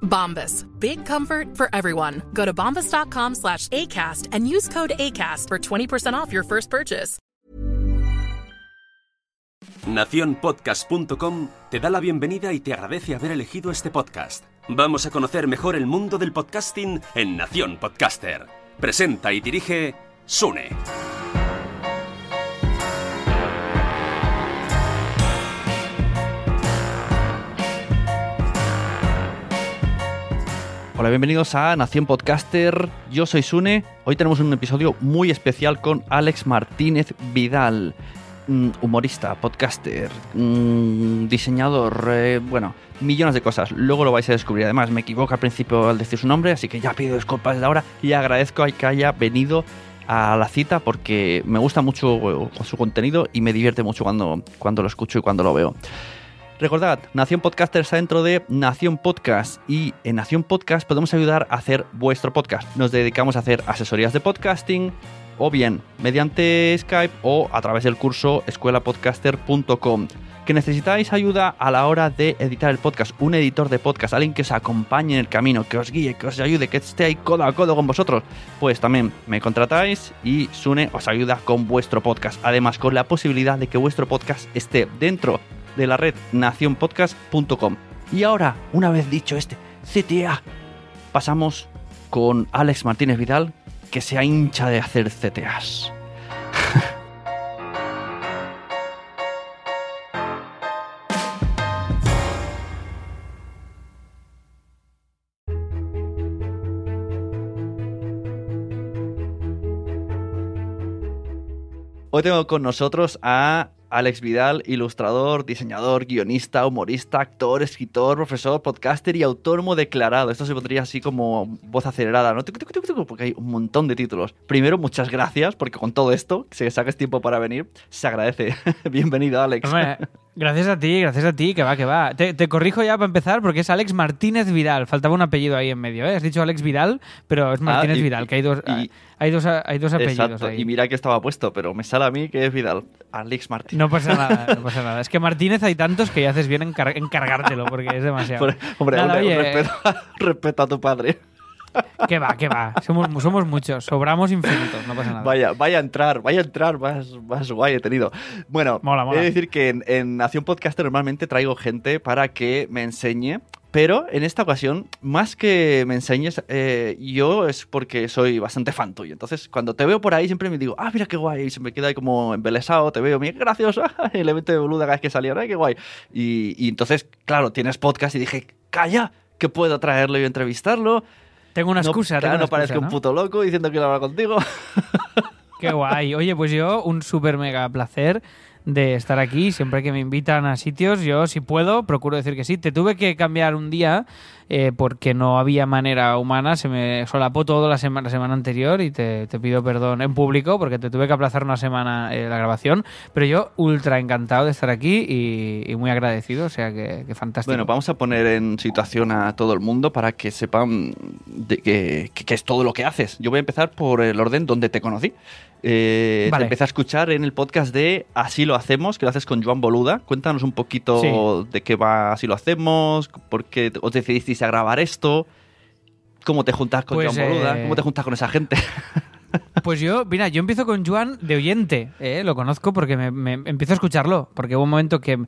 Bombas. Big comfort for everyone. Go to bombas.com slash ACAST and use code ACAST for 20% off your first purchase. Naciónpodcast.com te da la bienvenida y te agradece haber elegido este podcast. Vamos a conocer mejor el mundo del podcasting en Nación Podcaster. Presenta y dirige Sune. Bienvenidos a Nación Podcaster. Yo soy Sune. Hoy tenemos un episodio muy especial con Alex Martínez Vidal, mm, humorista, podcaster, mm, diseñador, eh, bueno, millones de cosas. Luego lo vais a descubrir. Además, me equivoco al principio al decir su nombre, así que ya pido disculpas desde ahora y agradezco a que haya venido a la cita porque me gusta mucho su contenido y me divierte mucho cuando, cuando lo escucho y cuando lo veo. Recordad, Nación Podcaster está dentro de Nación Podcast y en Nación Podcast podemos ayudar a hacer vuestro podcast. Nos dedicamos a hacer asesorías de podcasting o bien mediante Skype o a través del curso escuelapodcaster.com. Que necesitáis ayuda a la hora de editar el podcast, un editor de podcast, alguien que os acompañe en el camino, que os guíe, que os ayude, que esté ahí codo a codo con vosotros, pues también me contratáis y Sune os ayuda con vuestro podcast. Además, con la posibilidad de que vuestro podcast esté dentro de la red nacionpodcast.com. Y ahora, una vez dicho este CTA, pasamos con Alex Martínez Vidal, que se hincha de hacer CTAs. Hoy tengo con nosotros a Alex Vidal, ilustrador, diseñador, guionista, humorista, actor, escritor, profesor, podcaster y autónomo declarado. Esto se pondría así como voz acelerada, ¿no? Porque hay un montón de títulos. Primero, muchas gracias, porque con todo esto, que saques tiempo para venir, se agradece. Bienvenido, Alex. Gracias a ti, gracias a ti, que va, que va. Te, te corrijo ya para empezar porque es Alex Martínez Vidal. Faltaba un apellido ahí en medio, ¿eh? Has dicho Alex Vidal, pero es Martínez Ah, y- Vidal, que hay dos, y- hay dos, hay dos apellidos Exacto. ahí. Y mira que estaba puesto, pero me sale a mí que es Vidal. Alex Martínez. No pasa nada, no pasa nada. Es que Martínez hay tantos que ya haces bien en car- encargártelo porque es demasiado. Hombre, hombre, Nada, hombre, oye, respeto, respeto a tu padre. Que va, que va. Somos, somos muchos, sobramos infinitos, no pasa nada. Vaya, vaya a entrar, vaya a entrar, más, más guay he tenido. Bueno, Mola, mola. he de decir que en, en Nación Podcaster normalmente traigo gente para que me enseñe, pero en esta ocasión, más que me enseñes, eh, yo es porque soy bastante fan tuyo. Entonces, cuando te veo por ahí, siempre me digo, ah, mira qué guay, y se me queda ahí como embelesado, te veo, mira qué gracioso, y le meto de boluda cada vez que salía, ay, qué guay. Y, y entonces, claro, tienes podcast y dije, calla, que puedo traerlo y entrevistarlo. Tengo una No- excusa, claro, tengo una no parezca un ¿no? puto loco diciendo que quiero hablar contigo. Qué guay. Oye, pues yo un súper mega placer de estar aquí. Siempre que me invitan a sitios, yo si puedo, procuro decir que sí. Te tuve que cambiar un día eh, porque no había manera humana, se me solapó todo la semana, la semana anterior y te, te pido perdón en público porque te tuve que aplazar una semana eh, la grabación, pero yo ultra encantado de estar aquí y, y muy agradecido, o sea que, que fantástico. Bueno, vamos a poner en situación a todo el mundo para que sepan de que, que- que es todo lo que haces. Yo voy a empezar por el orden donde te conocí. Eh, Vale. Te empecé a escuchar en el podcast de Así lo hacemos, que lo haces con Joan Boluda. Cuéntanos un poquito Sí. de qué va Así lo hacemos, por qué os decidisteis a grabar esto, cómo te juntas con Pues, Joan Boluda, eh, cómo te juntas con esa gente. Pues yo, mira, yo empiezo con Juan de oyente, ¿eh? lo conozco porque me, me- empiezo a escucharlo, porque hubo un momento que,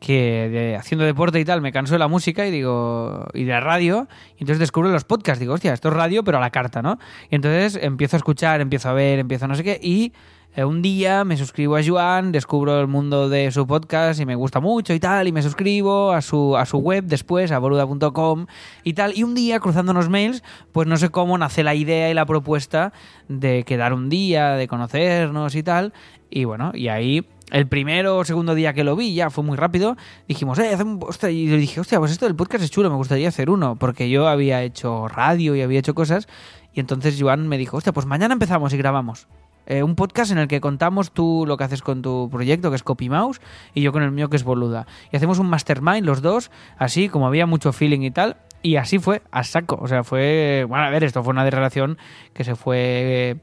que de- haciendo deporte y tal me canso de la música y digo, y de la radio, y entonces descubro los podcasts, digo, hostia, esto es radio pero a la carta, ¿no? Y entonces empiezo a escuchar, empiezo a ver, empiezo a no sé qué, y eh, un día me suscribo a Joan, descubro el mundo de su podcast y me gusta mucho y tal, y me suscribo a su, a su web después, a boluda.com y tal. Y un día, cruzando unos mails, pues no sé cómo nace la idea y la propuesta de quedar un día, de conocernos y tal. Y bueno, y ahí el primero o segundo día que lo vi, ya fue muy rápido, dijimos, eh, hostia", y le dije, hostia, pues esto del podcast es chulo, me gustaría hacer uno, porque yo había hecho radio y había hecho cosas, y entonces Joan me dijo, hostia, pues mañana empezamos y grabamos. Eh, un podcast en el que contamos tú lo que haces con tu proyecto, que es Copy Mouse, y yo con el mío, que es Boluda. Y hacemos un mastermind los dos, así como había mucho feeling y tal. Y así fue, a saco. O sea, fue. Bueno, a ver, esto fue una relación que se fue eh,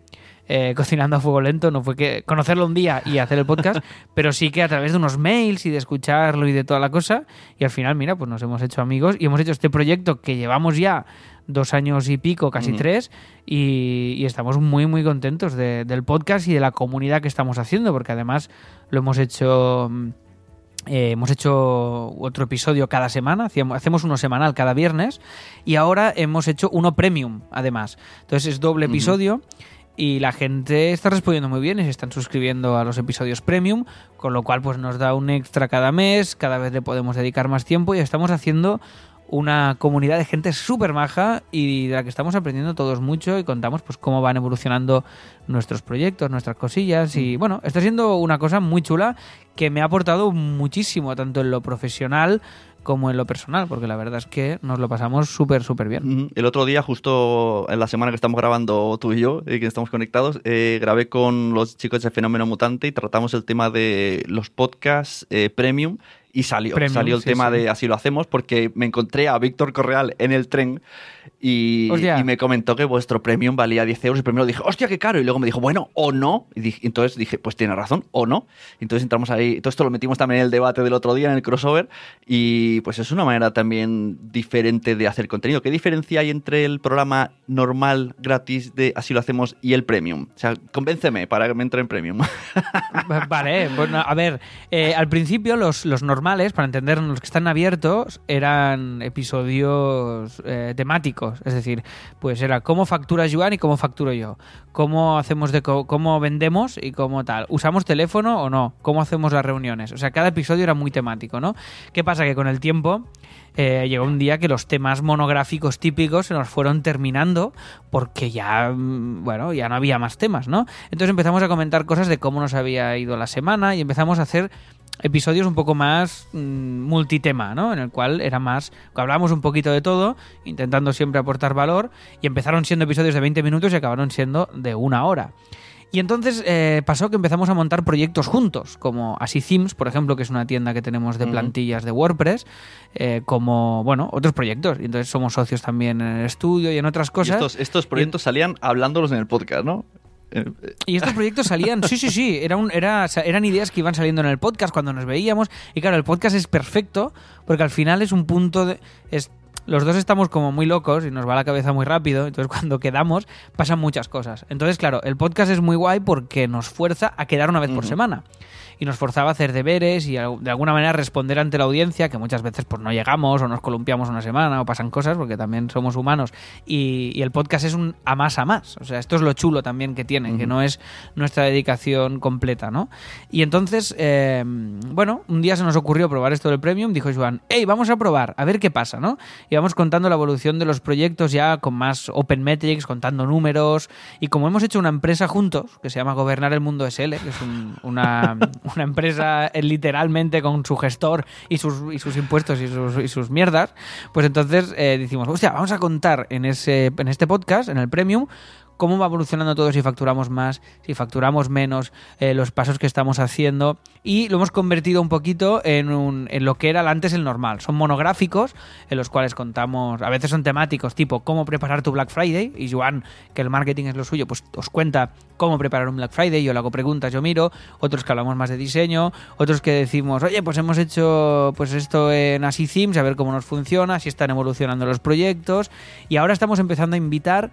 cocinando a fuego lento. No fue que conocerlo un día y hacer el podcast, pero sí que a través de unos mails y de escucharlo y de toda la cosa. Y al final, mira, pues nos hemos hecho amigos y hemos hecho este proyecto que llevamos ya dos años y pico, casi tres, y, y estamos muy, muy contentos de- del podcast y de la comunidad que estamos haciendo, porque además lo hemos hecho. mm, eh, hemos hecho otro episodio cada semana, hacemos uno semanal cada viernes y ahora hemos hecho uno premium, además. Entonces es doble episodio y la gente está respondiendo muy bien y se están suscribiendo a los episodios premium, con lo cual pues nos da un extra cada mes, cada vez le podemos dedicar más tiempo y estamos haciendo una comunidad de gente súper maja y de la que estamos aprendiendo todos mucho y contamos pues cómo van evolucionando nuestros proyectos, nuestras cosillas y bueno, está siendo una cosa muy chula que me ha aportado muchísimo tanto en lo profesional como en lo personal, porque la verdad es que nos lo pasamos súper, súper bien. El otro día, justo en la semana que estamos grabando tú y yo, y que estamos conectados, eh, grabé con los chicos de Fenómeno Mutante y tratamos el tema de los podcasts eh, premium y salió, Premium, salió el sí, tema sí. de así lo hacemos porque me encontré a Víctor Correal en el tren y, me comentó que vuestro premium valía 10 euros y primero dije, hostia, qué caro, y luego me dijo, bueno, o no, y dije- entonces dije, pues tiene razón, o no, entonces entramos ahí, todo esto lo metimos también en el debate del otro día, en el crossover, y pues es una manera también diferente de hacer contenido. ¿Qué diferencia hay entre el programa normal, gratis, de así lo hacemos, y el premium? O sea, convénceme para que me entre en premium. Vale, bueno, a ver, eh, al principio los, los normales, para entender los que están abiertos, eran episodios eh, temáticos, es decir, pues era cómo factura Joan y cómo facturo yo, cómo hacemos de cómo vendemos y cómo tal, usamos teléfono o no, cómo hacemos las reuniones, o sea, cada episodio era muy temático, ¿no? ¿Qué pasa? Que con el tiempo eh, llegó un día que los temas monográficos típicos se nos fueron terminando porque ya, mm, bueno, ya no había más temas, ¿no? Entonces empezamos a comentar cosas de cómo nos había ido la semana y empezamos a hacer episodios un poco más mm, multitema, ¿no? En el cual era más, hablamos un poquito de todo, intentando siempre aportar valor y empezaron siendo episodios de 20 minutos y acabaron siendo de una hora. Y entonces eh, pasó que empezamos a montar proyectos juntos, como Así Themes, por ejemplo, que es una tienda que tenemos de plantillas de WordPress, eh, como, bueno, otros proyectos. Y entonces somos socios también en el estudio y en otras Y cosas. estos, estos proyectos salían hablándolos en el podcast, ¿no? Y estos proyectos salían, sí, sí, sí, era un, era, eran ideas que iban saliendo en el podcast cuando nos veíamos. Y claro, el podcast es perfecto porque al final es un punto de... Es, los dos estamos como muy locos y nos va la cabeza muy rápido, entonces cuando quedamos pasan muchas cosas. Entonces, claro, el podcast es muy guay porque nos fuerza a quedar una vez por semana. Y nos forzaba a hacer deberes y de alguna manera responder ante la audiencia, que muchas veces pues no llegamos o nos columpiamos una semana o pasan cosas porque también somos humanos. Y, y el podcast es un a más a más. O sea, esto es lo chulo también que tiene, que Ujú. no es nuestra dedicación completa, ¿no? Y entonces, eh, bueno, un día se nos ocurrió probar esto del Premium, dijo Joan, hey, vamos a probar, a ver qué pasa, ¿no? y vamos contando la evolución de los proyectos ya con más open metrics, contando números. Y como hemos hecho una empresa juntos, que se llama Gobernar el Mundo SL, que es un- una, una empresa eh, literalmente con su gestor y sus, y sus impuestos y sus, y sus mierdas, pues entonces eh, decimos, hostia, vamos a contar en, ese, en este podcast, en el Premium, cómo va evolucionando todo si facturamos más, si facturamos menos, eh, los pasos que estamos haciendo. Y lo hemos convertido un poquito en, un- en lo que era antes el normal. Son monográficos en los cuales contamos, a veces son temáticos tipo cómo preparar tu Black Friday. Y Joan, que el marketing es lo suyo, pues os cuenta cómo preparar un Black Friday, yo le hago preguntas, yo miro, otros que hablamos más de diseño, otros que decimos, oye, pues hemos hecho pues esto en Así Themes, a ver cómo nos funciona, si están evolucionando los proyectos y ahora estamos empezando a invitar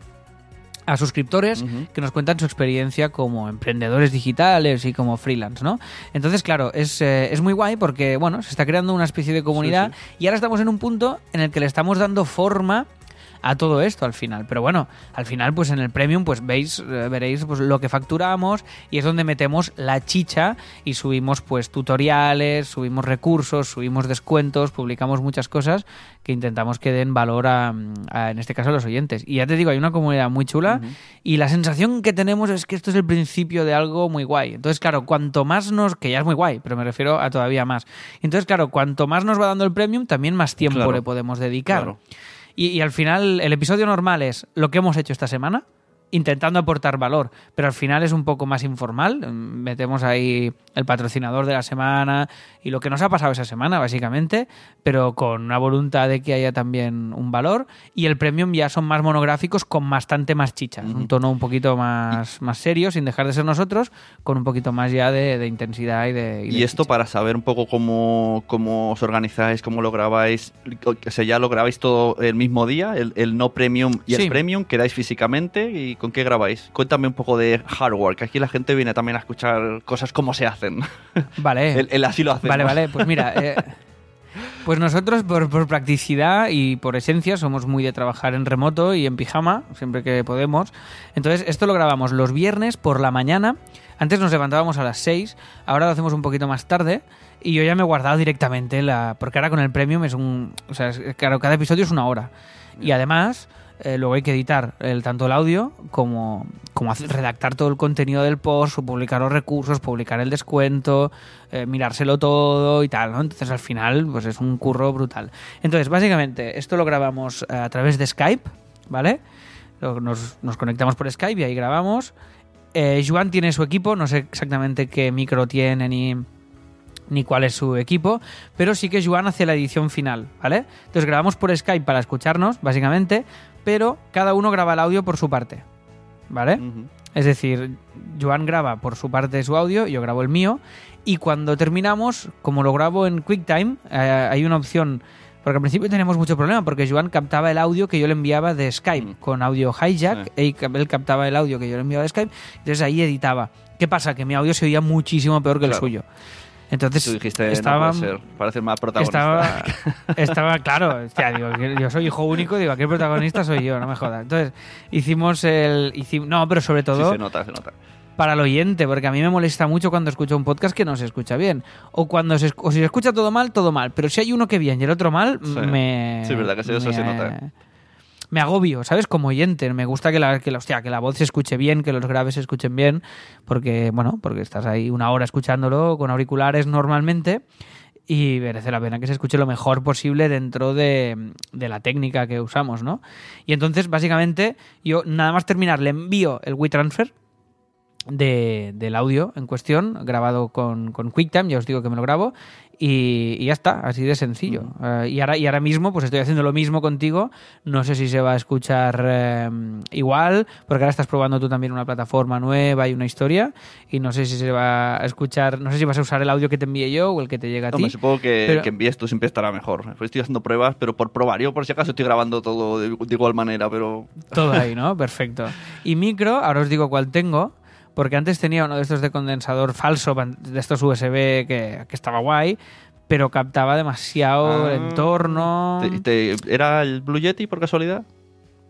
a suscriptores que nos cuentan su experiencia como emprendedores digitales y como freelance, ¿no? Entonces, claro, es, eh, es muy guay porque, bueno, se está creando una especie de comunidad y ahora estamos en un punto en el que le estamos dando forma a todo esto al final. Pero bueno, al final, pues en el premium, pues veis, eh, veréis pues, lo que facturamos y es donde metemos la chicha y subimos pues tutoriales, subimos recursos, subimos descuentos, publicamos muchas cosas que intentamos que den valor a, a, en este caso a los oyentes. Y ya te digo, hay una comunidad muy chula y la sensación que tenemos es que esto es el principio de algo muy guay. Entonces, claro, cuanto más nos, que ya es muy guay, pero me refiero a todavía más. Entonces, claro, cuanto más nos va dando el premium, también más tiempo Claro. le podemos dedicar. Claro. Y, y al final, el episodio normal es lo que hemos hecho esta semana, intentando aportar valor, pero al final es un poco más informal. Mm, Metemos ahí el patrocinador de la semana y lo que nos ha pasado esa semana, básicamente, pero con una voluntad de que haya también un valor. Y el premium ya son más monográficos con bastante más chicha, un tono un poquito más, más serio, sin dejar de ser nosotros, con un poquito más ya de, de intensidad y de. Y de esto chicha. para saber un poco cómo, cómo os organizáis, cómo lo grabáis. O sea, ya lo grabáis todo el mismo día, el, el no premium y Sí. el premium, quedáis físicamente y con qué grabáis. Cuéntame un poco de hardware, que aquí la gente viene también a escuchar cosas como se hacen. Vale. el, el así lo hacemos. Vale, vale, pues mira, eh, pues nosotros por, por practicidad y por esencia somos muy de trabajar en remoto y en pijama, siempre que podemos. Entonces, esto lo grabamos los viernes por la mañana. Antes nos levantábamos a las 6, ahora lo hacemos un poquito más tarde. Y yo ya me he guardado directamente la. Porque ahora con el premium es un. O sea, es- claro, cada episodio es una hora. Y además, eh, luego hay que editar el, tanto el audio como, como redactar todo el contenido del post, publicar los recursos, publicar el descuento, eh, mirárselo todo y tal, ¿no? Entonces al final, pues es un curro brutal. Entonces, básicamente, esto lo grabamos eh, a través de Skype, ¿vale? Nos, nos conectamos por Skype y ahí grabamos. Eh, Joan tiene su equipo, no sé exactamente qué micro tiene ni, ni cuál es su equipo, pero sí que Joan hace la edición final, ¿vale? Entonces grabamos por Skype para escucharnos, básicamente, pero cada uno graba el audio por su parte, ¿vale? Es decir, Joan graba por su parte su audio, yo grabo el mío, y cuando terminamos, como lo grabo en QuickTime, eh, hay una opción, porque al principio teníamos mucho problema, porque Joan captaba el audio que yo le enviaba de Skype, Mm. con audio hijack, Sí. él cap- él captaba el audio que yo le enviaba de Skype, entonces ahí editaba. ¿Qué pasa? Que mi audio se oía muchísimo peor que el suyo. Entonces, Tú dijiste, estaba, no puede ser, parece más protagonista. estaba, estaba claro, hostia, digo, yo soy hijo único, digo, aquí el protagonista soy yo, no me jodas. Entonces, hicimos el... hicim- no, pero sobre Sí, todo se nota, se nota. para el oyente, porque a mí me molesta mucho cuando escucho un podcast que no se escucha bien. O cuando se, o si se escucha todo mal, todo mal. Pero si hay uno que bien y el otro mal, Sí. me... Sí, verdad que sí, eso me- se nota. Me agobio, ¿sabes? Como oyente. Me gusta que la, que, la, hostia, que la voz se escuche bien, que los graves se escuchen bien, porque, bueno, porque estás ahí una hora escuchándolo con auriculares normalmente y merece la pena que se escuche lo mejor posible dentro de, de la técnica que usamos, ¿no? Y entonces, básicamente, yo nada más terminar, le envío el WeTransfer de, del audio en cuestión, grabado con, con QuickTime, ya os digo que me lo grabo, y, y ya está, así de sencillo. Eh, y, ahora, y ahora mismo, pues estoy haciendo lo mismo contigo, no sé si se va a escuchar eh, igual, porque ahora estás probando tú también una plataforma nueva y una historia, y no sé si se va a escuchar, no sé si vas a usar el audio que te envíe yo o el que te llega a ti. Hombre, supongo que, pero- que envíes tú siempre estará mejor. Estoy haciendo pruebas, pero por probar. Yo por si acaso estoy grabando todo de, de igual manera, pero... Todo ahí, ¿no? Perfecto. Y micro, ahora os digo cuál tengo, porque antes tenía uno de estos de condensador falso, de estos USB que, que estaba guay, pero captaba demasiado el Ah. entorno. Te- te- ¿Era el Blue Yeti por casualidad?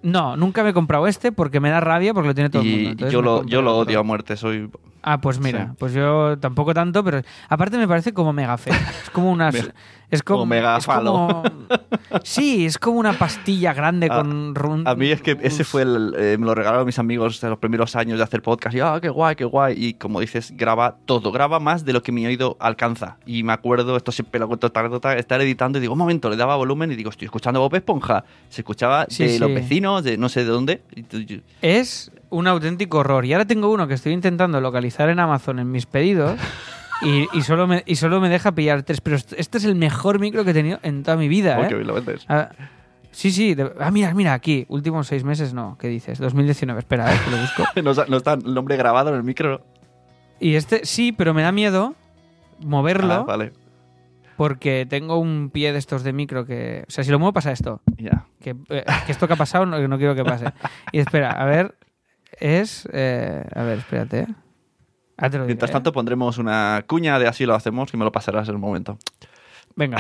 No, nunca me he comprado este porque me da rabia porque lo tiene todo el mundo. Y yo lo, yo lo odio a muerte, soy... Ah, pues mira, Sí. pues yo tampoco tanto, pero aparte me parece como mega feo. Es como unas Mega. Es como. Omega es como- Sí, es como una pastilla grande A- con. run- A mí es que ese fue el. eh, me lo regalaron mis amigos en los primeros años de hacer podcast. Y, ah, qué guay, qué guay. Y como dices, graba todo. Graba más de lo que mi oído alcanza. Y me acuerdo, esto siempre lo cuento anécdota, estar editando y digo, un momento, le daba volumen y digo, estoy escuchando Bob Esponja. Se escuchaba Sí, de sí. los vecinos, de no sé de dónde. Es un auténtico horror. Y ahora tengo uno que estoy intentando localizar en Amazon en mis pedidos. Y, y solo me, y solo me deja pillar tres. Pero est- este es el mejor micro que he tenido en toda mi vida. Oh, ¿eh? qué bien lo vendes. Ah, sí, sí. de- ah, mira, mira, aquí. Últimos seis meses, no. ¿Qué dices? 2019. Espera, eh, que lo busco. No, está- no está el nombre grabado en el micro. Y este sí, pero me da miedo moverlo Ah, vale. porque tengo un pie de estos de micro que... O sea, si lo muevo pasa esto. Ya. Que, eh, que esto que ha pasado no, no quiero que pase. Y espera, a ver... Es... eh, a ver, espérate. Ah, te lo diré, Mientras ¿eh? tanto pondremos una cuña de así lo hacemos y me lo pasarás en un momento. Venga.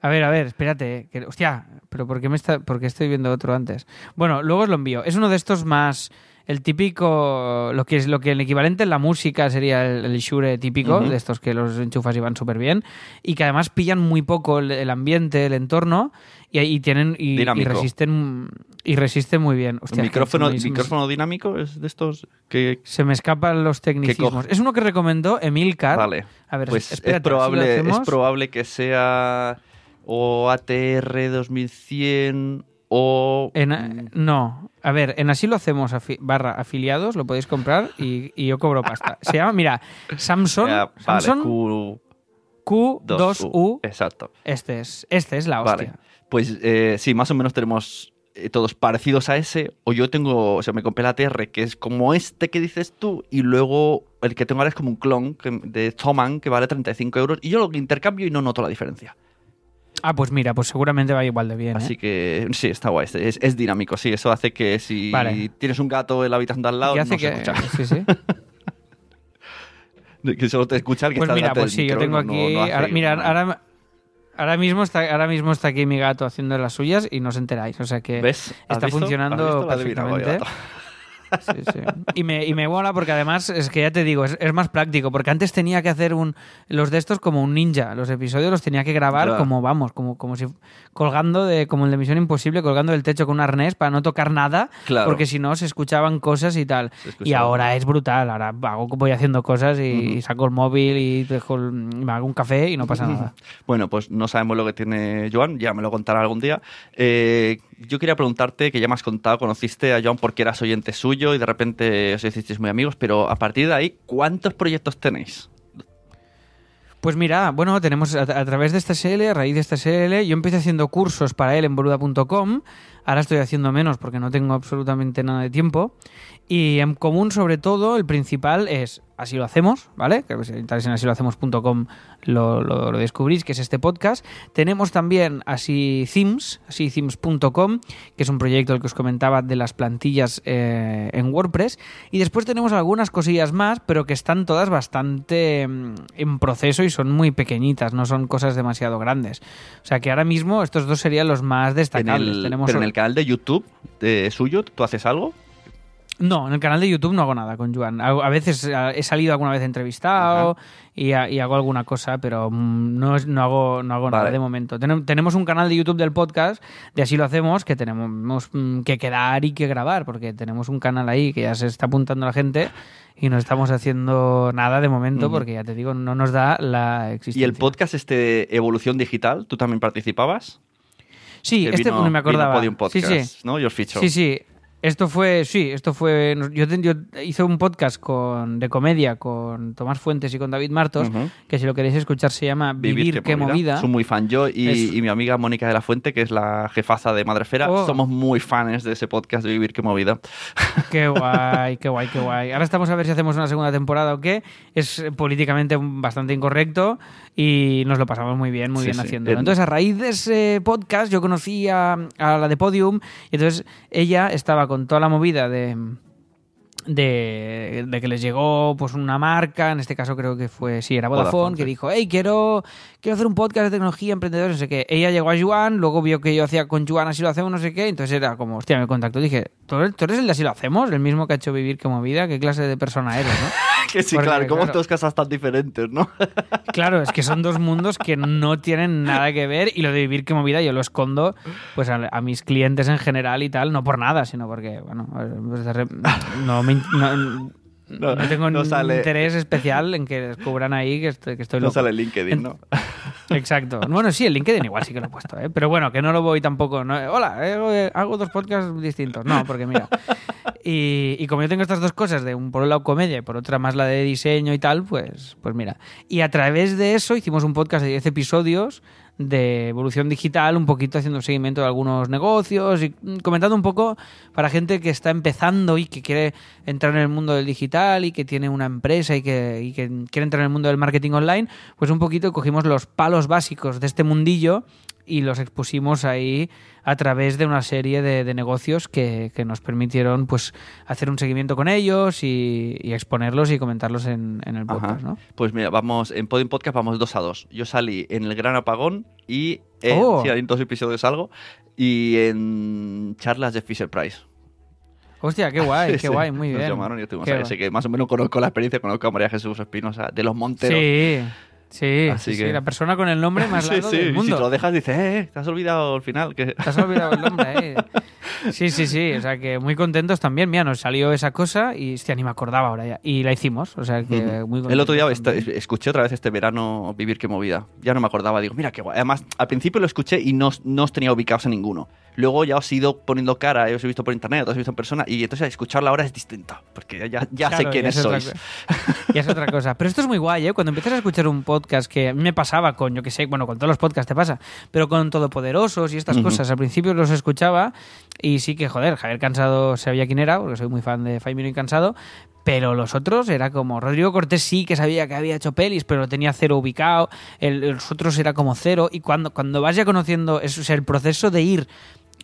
A ver, a ver, espérate. eh, Que, hostia, pero ¿por qué, me está, por qué estoy viendo otro antes? Bueno, luego os lo envío. Es uno de estos más... El típico... Lo que es lo que el equivalente en la música sería el, el Shure típico, de estos que los enchufas y van súper bien. Y que además pillan muy poco el, el ambiente, el entorno. Y, y tienen... Y, resisten... Y resisten muy bien. Hostia, ¿El micrófono, micrófono dinámico es de estos que... Se me escapan los tecnicismos. Es uno que recomendó Emilcar. Vale. A ver, Pues espérate, es, probable, lo es probable que sea o ATR 2100 o... En, mm, no, a ver, en así lo hacemos afi- barra afiliados, lo podéis comprar y, y yo cobro pasta. Se llama, mira, Samsung, ya, vale, Samsung Q2U. Q2U. Exacto. Este es, este es la hostia. Vale. Pues eh, sí, más o menos tenemos eh, todos parecidos a ese. O yo tengo, o sea, me compré la ATR, que es como este que dices tú, y luego el que tengo ahora es como un clon que- de Thomann, que vale 35 euros, y yo lo intercambio y no noto la diferencia. Ah, pues mira, pues seguramente va igual de bien. ¿eh? Así que sí, está guay. Es, es dinámico, sí. Eso hace que si Vale. tienes un gato en la habitación de al lado, hace no se que, escucha. sí, sí. Que solo te escucha el que Pues está mira, pues sí, yo tengo aquí. no hace ahora- mira, ahora, ahora mismo está, ahora mismo está aquí mi gato haciendo las suyas y no os enteráis. O sea que ¿Ves? ¿Has está funcionando perfectamente. Gato. Sí, sí. Y me, y me mola porque además es que ya te digo, es, es más práctico. Porque antes tenía que hacer un los de estos como un ninja. Los episodios los tenía que grabar Claro. como, vamos, como, como si colgando de, como el de Misión Imposible, colgando del techo con un arnés para no tocar nada. Claro. Porque si no se escuchaban cosas y tal. Y ahora es brutal. Ahora hago, voy haciendo cosas y, saco el móvil y dejo el- me hago un café y no pasa nada. Bueno, pues no sabemos lo que tiene Joan, ya me lo contará algún día. Eh, yo quería preguntarte, que ya me has contado, conociste a Joan porque eras oyente suyo y de repente os hicisteis muy amigos, pero a partir de ahí, ¿cuántos proyectos tenéis? Pues mira, bueno, tenemos a, a través de esta SL, a raíz de esta SL, yo empecé haciendo cursos para él en boluda.com, ahora estoy haciendo menos porque no tengo absolutamente nada de tiempo, y en común sobre todo, el principal es Así lo hacemos, ¿vale? Que si entráis en asilohacemos.com lo, lo, lo descubrís, que es este podcast. Tenemos también Así Themes, asithemes.com, que es un proyecto el que os comentaba de las plantillas eh, en WordPress. Y después tenemos algunas cosillas más, pero que están todas bastante mm, en proceso y son muy pequeñitas, no son cosas demasiado grandes. O sea que ahora mismo estos dos serían los más En destacables. el, tenemos pero en el canal de YouTube de suyo, ¿tú haces algo? No, en el canal de YouTube no hago nada con Joan. A, veces a- he salido alguna vez entrevistado y, a- y hago alguna cosa, pero mm, no, no hago, no hago nada de momento. Tenem- tenemos un canal de YouTube del podcast, de así lo hacemos, que tenemos mm, que quedar y que grabar, porque tenemos un canal ahí que ya se está apuntando la gente y no estamos haciendo nada de momento, porque ya te digo, no nos da la ¿Y existencia. el podcast este Evolución Digital, tú también participabas? Sí, Que este vino- no me acordaba. vino Podium Sí, Podcast, sí. ¿no? George Ficho. Sí, sí. Esto fue, sí, esto fue. Yo, hice un podcast con, de comedia con Tomás Fuentes y con David Martos, que si lo queréis escuchar se llama Vivir, qué movida. Soy muy fan yo y, Es- y mi amiga Mónica de la Fuente, que es la jefaza de Madrefera. Oh. Somos muy fans de ese podcast de Vivir qué movida. Qué guay, qué guay, qué guay. Ahora estamos a ver si hacemos una segunda temporada o qué. Es políticamente bastante incorrecto y nos lo pasamos muy bien, muy Sí, bien sí. haciéndolo. En- Entonces, a raíz de ese podcast, yo conocí a, a la de Podium y entonces ella estaba con toda la movida de. De, de que les llegó pues una marca, en este caso creo que fue, sí, era Vodafone, Vodafone, que sí. dijo, hey, quiero, quiero hacer un podcast de tecnología, emprendedores, no sé qué. Ella llegó a Juan, luego vio que yo hacía con Juan así lo hacemos, no sé qué, entonces era como, hostia, me contactó. Dije, ¿tú eres, tú eres el de así lo hacemos? El mismo que ha hecho vivir como vida, ¿qué clase de persona eres, no? Que sí, Porque, claro, como claro. dos casas tan diferentes, ¿no? Claro, es que son dos mundos que no tienen nada que ver y lo de vivir que movida yo lo escondo pues a, a mis clientes en general y tal, no por nada, sino porque, bueno, pues no, me no- No, no tengo no ningún sale- interés especial en que descubran ahí que estoy, que estoy No loco. sale en LinkedIn, ¿no? Exacto. Bueno, sí, el LinkedIn igual sí que lo he puesto, ¿eh? pero bueno, que no lo voy tampoco. no- Hola, eh, hago dos podcasts distintos. No, porque mira. Y, y como yo tengo estas dos cosas, de un por un lado comedia y por otra más la de diseño y tal, pues, pues mira. Y a través de eso hicimos un podcast de 10 episodios de evolución digital, un poquito haciendo seguimiento de algunos negocios y mm, comentando un poco para gente que está empezando y que quiere entrar en el mundo del digital y que tiene una empresa y que, y que quiere entrar en el mundo del marketing online, pues un poquito cogimos los palos básicos de este mundillo y los expusimos ahí a través de una serie de, de negocios que, que nos permitieron pues hacer un seguimiento con ellos y, y exponerlos y comentarlos en, en el podcast. ¿no? Pues mira, vamos, en Podium Podcast vamos dos a dos. Yo salí en el Gran Apagón y en, Oh. sí, en dos episodios algo y en charlas de Fisher Price. Hostia, qué guay, qué Sí, guay, muy nos bien. llamaron y estuvimos Qué ahí, guay. así que más o menos conozco la experiencia, conozco a María Jesús Espinosa de los Monteros. Sí, sí, Así sí, sí, la persona con el nombre más Sí, largo sí, del y si mundo. te lo dejas dices, eh, te has olvidado al final. Que... Te has olvidado el nombre, ¿eh? Sí, sí, sí. O sea que muy contentos también. Mira, nos salió esa cosa y hostia, ni me acordaba ahora ya. Y la hicimos. O sea que muy El otro día contentos esta- escuché otra vez este verano Vivir que movida. Ya no me acordaba, digo, mira qué guay. Además, al principio lo escuché y no, os- no os tenía ubicados a ninguno. Luego ya os he ido poniendo cara, os he visto por internet, os he visto en persona y entonces escucharla ahora es distinta, porque ya, ya sé Claro, quiénes ya sois. Ya es otra cosa. Pero esto es muy guay, ¿eh? Cuando empiezas a escuchar un podcast que a mí me pasaba con, yo que sé, bueno, con todos los podcasts te pasa, pero con Todopoderosos y estas cosas, al principio los escuchaba y sí que, joder, Javier Cansado sabía quién era, porque soy muy fan de Faimino y Cansado, pero los otros era como Rodrigo Cortés sí que sabía que había hecho pelis, pero lo tenía cero ubicado, los otros era como cero, y cuando, cuando vas ya conociendo, es, el proceso de ir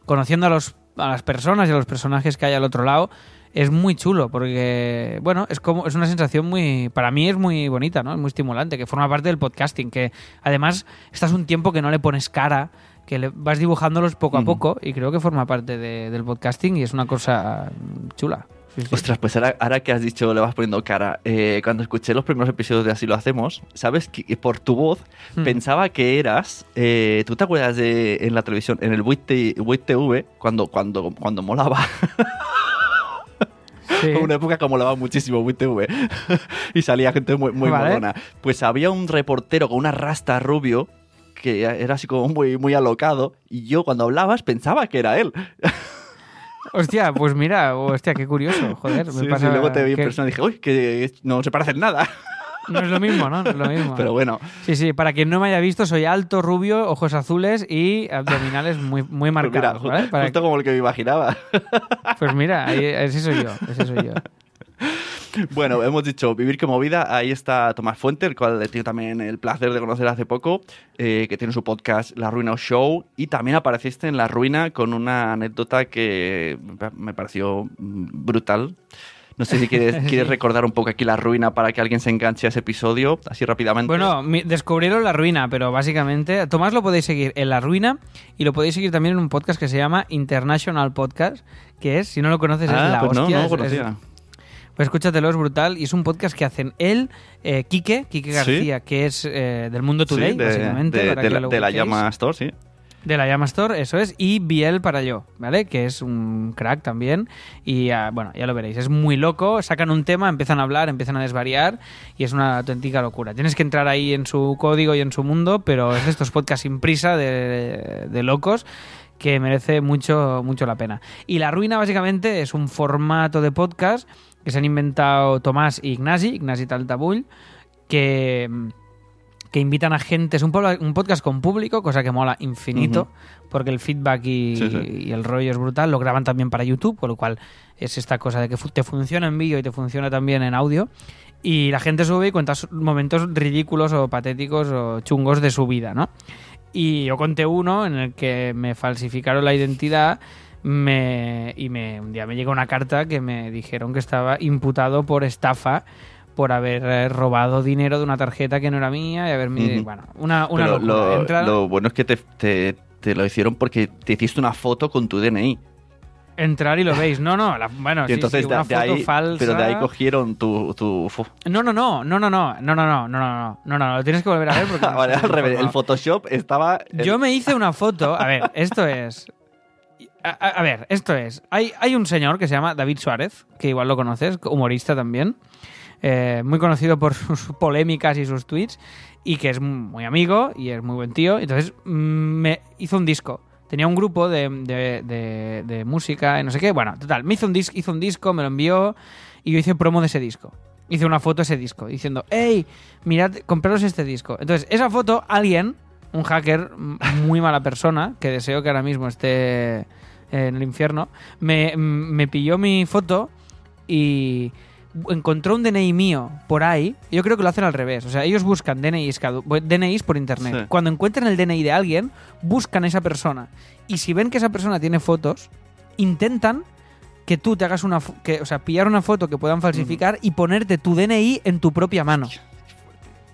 conociendo a, los, a las personas y a los personajes que hay al otro lado es muy chulo porque bueno es como es una sensación muy para mí es muy bonita no es muy estimulante que forma parte del podcasting que además estás un tiempo que no le pones cara que le vas dibujándolos poco a Ujú. poco y creo que forma parte de- del podcasting y es una cosa mm, chula Sí, sí. Ostras, pues ahora, ahora que has dicho, le vas poniendo cara. eh, cuando escuché los primeros episodios de Así lo hacemos, sabes que por tu voz Hmm. pensaba que eras. eh, ¿Tú te acuerdas de en la televisión, en el Buit TV, cuando, cuando, cuando molaba? Sí. Una época que molaba muchísimo Buit TV. y salía gente muy, muy Vale. molona. Pues había un reportero con una rasta rubio que era así como muy, muy alocado. Y yo cuando hablabas pensaba que era él. hostia pues mira hostia qué curioso joder me Sí, sí, pasa luego te vi en que persona y dije, uy, que no se parecen nada. no es lo mismo no No es lo mismo Pero bueno. Sí, sí, para quien no me haya visto, soy alto, rubio, ojos azules y abdominales muy, muy Pues mira, marcados. ¿vale? Para- justo como el que me imaginaba. Pues mira, ese soy yo, ese soy yo. Bueno, hemos dicho Vivir que movida. Ahí está Tomás Fuente, el cual he tenido también el placer de conocer hace poco, eh, que tiene su podcast La Ruina Show. Y también apareciste en La Ruina con una anécdota que me pareció brutal. No sé si quieres, quieres recordar un poco aquí La Ruina para que alguien se enganche a ese episodio, así rápidamente. Bueno, descubrieron La Ruina, pero básicamente, Tomás lo podéis seguir en La Ruina y lo podéis seguir también en un podcast que se llama International Podcast, que es, si no lo conoces, es ah, la pues no, hostia. no lo es- es- conocía. Pues escúchatelo, es brutal. Y es un podcast que hacen él, eh, Quique, Quique Sí. García, que es eh, del Mundo Sí, Today, de, básicamente. de- de la, de. Llama Store, sí. De la Llama Store, eso es. Y Biel para yo, ¿vale? Que es un crack también. Y ah, bueno, ya lo veréis. Es muy loco. Sacan un tema, empiezan a hablar, empiezan a desvariar. Y es una auténtica locura. Tienes que entrar ahí en su código y en su mundo, pero es de estos podcasts sin prisa de, de locos que merece mucho, mucho la pena. Y La Ruina, básicamente, es un formato de podcast que se han inventado Tomás y Ignasi, Ignasi Taltabull, que que invitan a gente. Es un, podcast con público, cosa que mola infinito, porque el feedback y, Sí, sí. y el rollo es brutal. Lo graban también para YouTube, con lo cual es esta cosa de que te funciona en vídeo y te funciona también en audio. Y la gente sube y cuenta momentos ridículos o patéticos o chungos de su vida, ¿no? Y yo conté uno en el que me falsificaron la identidad me, y me, un día me llegó una carta que me dijeron que estaba imputado por estafa por haber eh, robado dinero de una tarjeta que no era mía y haberme... Bueno, una, una Pero locura. lo, Entra- lo bueno es que te, te- te lo hicieron porque te hiciste una foto con tu DNI. Entrar y lo veis. No, no, la- bueno, sí, entonces sí, una de foto ahí, falsa. pero de ahí cogieron tu, tu No, no, no, no, no, no, no, no, no, no, no, no, no, no, lo tienes que volver a ver porque Vale, al revés, el. Photoshop estaba Yo me hice una foto. A ver, esto es. A, ver, esto es. Hay, hay un señor que se llama David Suárez, que igual lo conoces, humorista también. eh, muy conocido por sus polémicas y sus tweets. Y que es muy amigo y es muy buen tío. Entonces mm, me hizo un disco. Tenía un grupo de, de- de- de música y no sé qué. Bueno, total, me hizo un, dis- hizo un disco, me lo envió y yo hice promo de ese disco. Hice una foto de ese disco diciendo, hey, mirad, compraros este disco. Entonces, esa foto, alguien, un hacker, muy mala persona, que deseo que ahora mismo esté en el infierno, me, me pilló mi foto y encontró un DNI mío por ahí. Yo creo que lo hacen al revés. O sea, ellos buscan DNIs, por internet. Sí. Cuando encuentran el DNI de alguien, buscan a esa persona. Y si ven que esa persona tiene fotos, intentan que tú te hagas una... Que, o sea, pillar una foto que puedan falsificar y ponerte tu DNI en tu propia mano.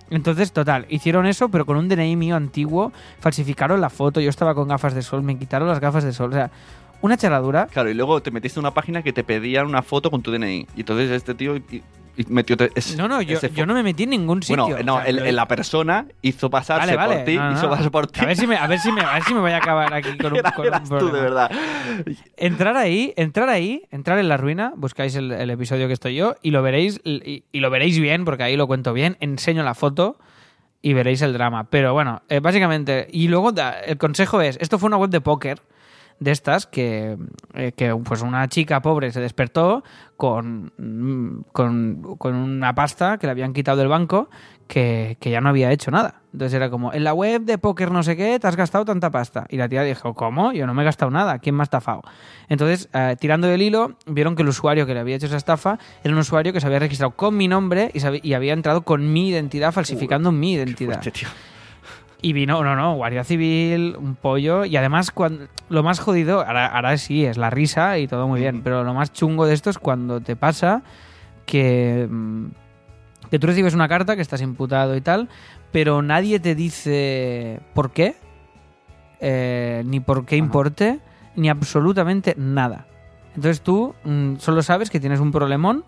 Entonces, total, hicieron eso, pero con un DNI mío antiguo, falsificaron la foto, yo estaba con gafas de sol, me quitaron las gafas de sol, o sea, una charadura. Claro, y luego te metiste en una página que te pedían una foto con tu DNI. Y entonces este tío y- y metió ese- No, no, yo, ese yo no me metí en ningún sitio. Bueno, no, o sea, el- la persona hizo pasarse Vale, vale, por ti, no, no, hizo no. pasar por ti. A ver si me, a ver si me, a ver si me voy a acabar aquí con un, Era- con un tú, de verdad. Entrar ahí, entrar ahí, entrar en la ruina, buscáis el, el episodio que estoy yo y lo veréis y, y lo veréis bien porque ahí lo cuento bien. Enseño la foto y veréis el drama. Pero bueno, eh, básicamente y luego da- el consejo es, esto fue una web de póker de estas que, eh, que pues una chica pobre se despertó con, mm, con, con una pasta que le habían quitado del banco que, que ya no había hecho nada. Entonces era como, en la web de póker no sé qué, te has gastado tanta pasta. Y la tía dijo, ¿cómo? Yo no me he gastado nada, ¿quién me ha estafado? Entonces, eh, tirando del hilo, vieron que el usuario que le había hecho esa estafa era un usuario que se había registrado con mi nombre y, y había entrado con mi identidad, falsificando mi identidad. Fuerte, tío. Y vino, no, no, Guardia Civil, un pollo. Y además, cuando, lo más jodido, ahora, ahora sí, es la risa y todo muy bien. Pero lo más chungo de esto es cuando te pasa que, mm, que tú recibes una carta que estás imputado y tal, pero nadie te dice por qué, eh, ni por qué importe, ni absolutamente nada. Entonces tú mm, solo sabes que tienes un problemón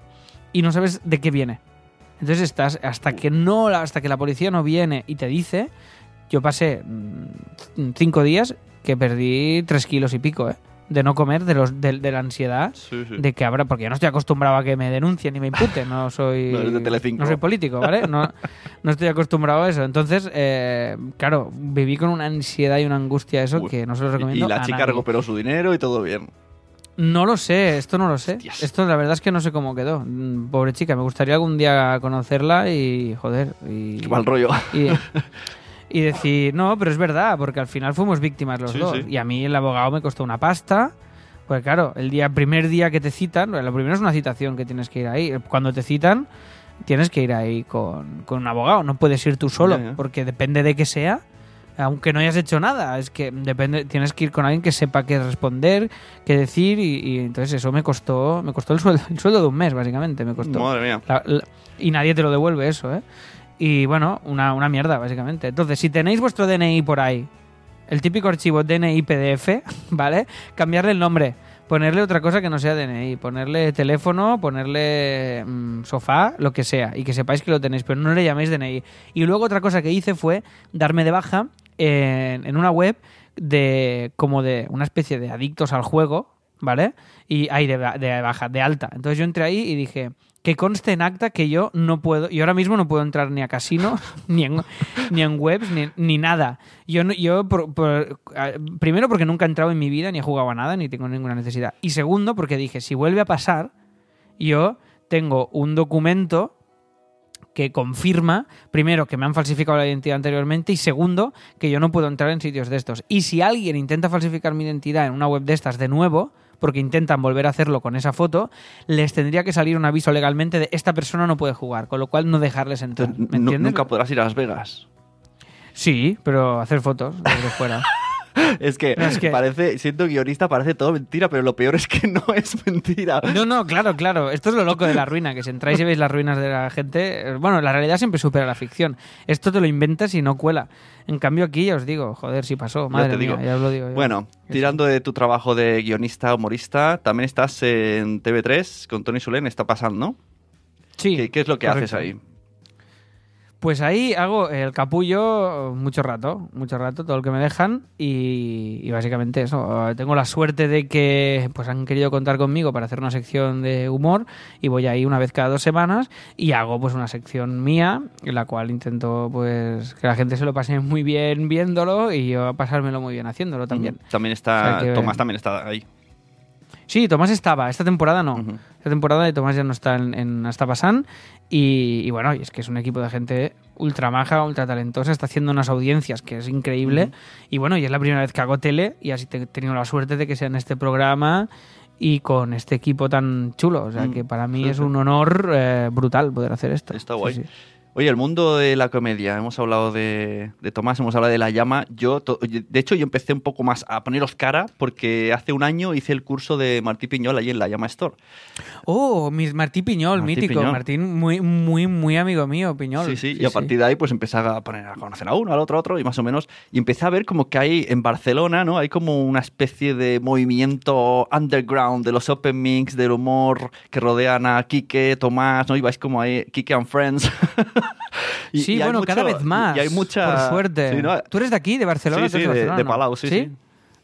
y no sabes de qué viene. Entonces estás hasta que no hasta que la policía no viene y te dice, yo pasé mm, cinco días que perdí tres kilos y pico, ¿eh? De no comer, de los de, de la ansiedad, Sí, sí. de que habrá, porque yo no estoy acostumbrado a que me denuncien ni me imputen, no soy, No no soy político, ¿vale? No, no estoy acostumbrado a eso. Entonces, eh, claro, viví con una ansiedad y una angustia eso Uy. que no se lo Y- recomiendo. Y la a chica nadie. recuperó su dinero y todo bien. No lo sé, esto no lo sé. Hostias. Esto la verdad es que no sé cómo quedó. Mm, Pobre chica, me gustaría algún día conocerla y joder. Y, Qué mal rollo. y, y decir, no, pero es verdad, porque al final fuimos víctimas los Sí, dos. sí. Y a mí el abogado me costó una pasta. Pues claro, el día primer día que te citan, lo primero es una citación que tienes que ir ahí. Cuando te citan, tienes que ir ahí con, con un abogado. No puedes ir tú solo, porque depende de que sea. Aunque no hayas hecho nada, es que depende, tienes que ir con alguien que sepa qué responder, qué decir, y, y entonces eso me costó, me costó el sueldo, el sueldo de un mes, básicamente, me costó. Madre mía. La- la- y nadie te lo devuelve eso, ¿eh? Y bueno, una, una mierda, básicamente. Entonces, si tenéis vuestro DNI por ahí, el típico archivo DNI PDF, ¿vale? Cambiarle el nombre, ponerle otra cosa que no sea DNI, ponerle teléfono, ponerle mm, sofá, lo que sea, y que sepáis que lo tenéis, pero no le llaméis DNI. Y luego otra cosa que hice fue darme de baja en, en una web de como de una especie de adictos al juego, ¿vale? Y ahí de, de baja, de alta. Entonces yo entré ahí y dije, que conste en acta que yo no puedo, yo ahora mismo no puedo entrar ni a casino, ni en, ni en webs, ni, ni nada. Yo, yo por- primero porque nunca he entrado en mi vida, ni he jugado a nada, ni tengo ninguna necesidad. Y segundo porque dije, si vuelve a pasar, yo tengo un documento que confirma, primero, que me han falsificado la identidad anteriormente y segundo, que yo no puedo entrar en sitios de estos. Y si alguien intenta falsificar mi identidad en una web de estas de nuevo, porque intentan volver a hacerlo con esa foto, les tendría que salir un aviso legalmente de esta persona no puede jugar, con lo cual no dejarles entrar. ¿Me entiendes? nunca podrás ir a Las Vegas. Sí, pero hacer fotos desde fuera. es, que No, es que- parece, siendo guionista, parece todo mentira, pero lo peor es que no es mentira. No, no, claro, claro. Esto es lo loco de la ruina, que si entráis y veis las ruinas de la gente, eh, bueno, la realidad siempre supera la ficción. Esto te lo inventas y no cuela. En cambio aquí ya os digo, joder, si pasó, Ya madre te mía, digo. ya os lo digo. yo. Bueno, tirando de tu trabajo de guionista, humorista, también estás en TV3 con Tony Solén, está pasando, ¿no? sí, ¿Qué, qué es lo que correcto. haces ahí? Pues ahí hago el capullo mucho rato, mucho rato, todo lo que me dejan y, y básicamente eso. Eh, Tengo la suerte de que pues han querido contar conmigo para hacer una sección de humor y voy ahí una vez cada dos semanas y hago pues una sección mía en la cual intento pues que la gente se lo pase muy bien viéndolo y yo pasármelo muy bien haciéndolo también. También está, O sea que- Tomás también está ahí. Sí, Tomás estaba, esta temporada no. Esta temporada de Tomás ya no está en, en Hasta Pasan. Y, y bueno, y es que es un equipo de gente ultra maja, ultra talentosa, está haciendo unas audiencias que es increíble. Y bueno, y es la primera vez que hago tele y así te- he tenido la suerte de que sea en este programa y con este equipo tan chulo. O sea Mm, que para mí es un honor eh, brutal poder hacer esto. Está Sí, guay. sí. Oye, el mundo de la comedia, hemos hablado de, de Tomás, hemos hablado de La Llama. Yo, to- de hecho, yo empecé un poco más a poneros cara porque hace un año hice el curso de Martí Piñol allí en La Llama Store. Oh, mis Martí Piñol, Martí mítico. Piñol. Martín, muy, muy, muy amigo mío, Piñol. Sí, sí, y a partir de ahí pues empecé a poner a conocer a uno, al otro, a otro, y más o menos, y empecé a ver como que hay en Barcelona, ¿no? Hay como una especie de movimiento underground de los open mix, del humor que rodean a Quique, Tomás, ¿no? Y vais como ahí, Quique and Friends. Y- sí, y bueno, cada vez más. Y hay mucha... Por suerte. Sí, ¿no? ¿Tú eres de aquí, de Barcelona? Sí, ¿Tú eres sí, de- Barcelona, de? Palau, sí, sí.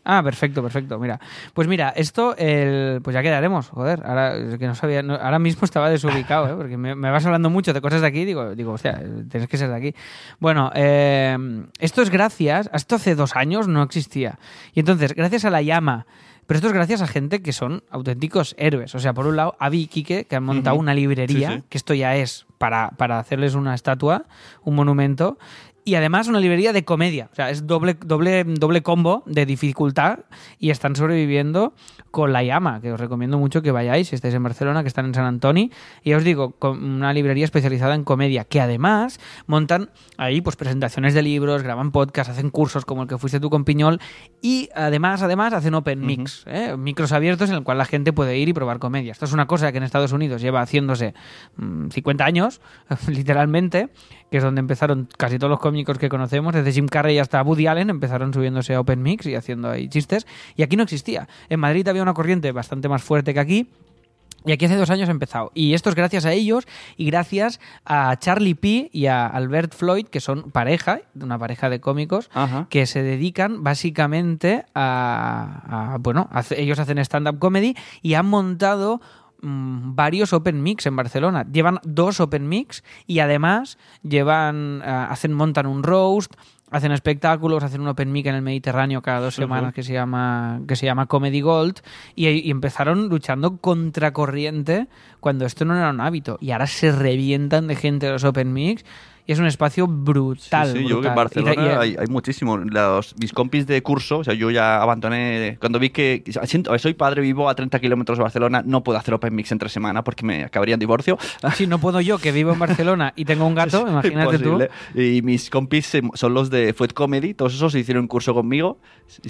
Ah, perfecto, perfecto. Mira, pues mira, esto, el, pues ya quedaremos. Joder, ahora que no sabía, no- ahora mismo estaba desubicado, ¿eh? porque me, me vas hablando mucho de cosas de aquí. Digo, digo, hostia, tienes que ser de aquí. Bueno, eh, esto es gracias. Esto hace dos años no existía. Y entonces, gracias a la llama. Pero esto es gracias a gente que son auténticos héroes. O sea, por un lado, Avi y Quique, que han montado una librería, Sí, sí. que esto ya es para, para hacerles una estatua, un monumento. Y además una librería de comedia. O sea, es doble, doble, doble combo de dificultad y están sobreviviendo con La Llama, que os recomiendo mucho que vayáis si estáis en Barcelona, que están en San Antonio. Y ya os digo, con una librería especializada en comedia, que además montan ahí pues presentaciones de libros, graban podcasts, hacen cursos como el que fuiste tú con Piñol y además, además hacen open mix, ¿eh? micros abiertos en el cual la gente puede ir y probar comedia. Esto es una cosa que en Estados Unidos lleva haciéndose mm, 50 años, literalmente, que es donde empezaron casi todos los cómicos que conocemos, desde Jim Carrey hasta Woody Allen, empezaron subiéndose a Open Mix y haciendo ahí chistes. Y aquí no existía. En Madrid había una corriente bastante más fuerte que aquí. Y aquí hace dos años ha empezado. Y esto es gracias a ellos y gracias a Charlie P. y a Albert Floyd, que son pareja, una pareja de cómicos, Ajá. que se dedican básicamente a, a- bueno, hace- ellos hacen stand-up comedy y han montado mm, varios open mix en Barcelona. Llevan dos open mix y además llevan, ah, hacen, montan un roast, hacen espectáculos, hacen un open mic en el Mediterráneo cada dos semanas que se llama que se llama Comedy Gold y, y empezaron luchando contra corriente cuando esto no era un hábito. Y ahora se revientan de gente los open mix y es un espacio brutal. Sí, sí, yo creo que en brutal. Y Barcelona de- y- hay, hay muchísimo. Los, mis compis de curso, o sea, yo ya abandoné. Cuando vi que. siento- soy padre, vivo a 30 kilómetros de Barcelona, no puedo hacer Open Mix entre semana porque me acabaría en divorcio. Si no puedo yo, que vivo en Barcelona y tengo un gato, imagínate tú. Y mis compis son los de Food Comedy, todos esos hicieron un curso conmigo.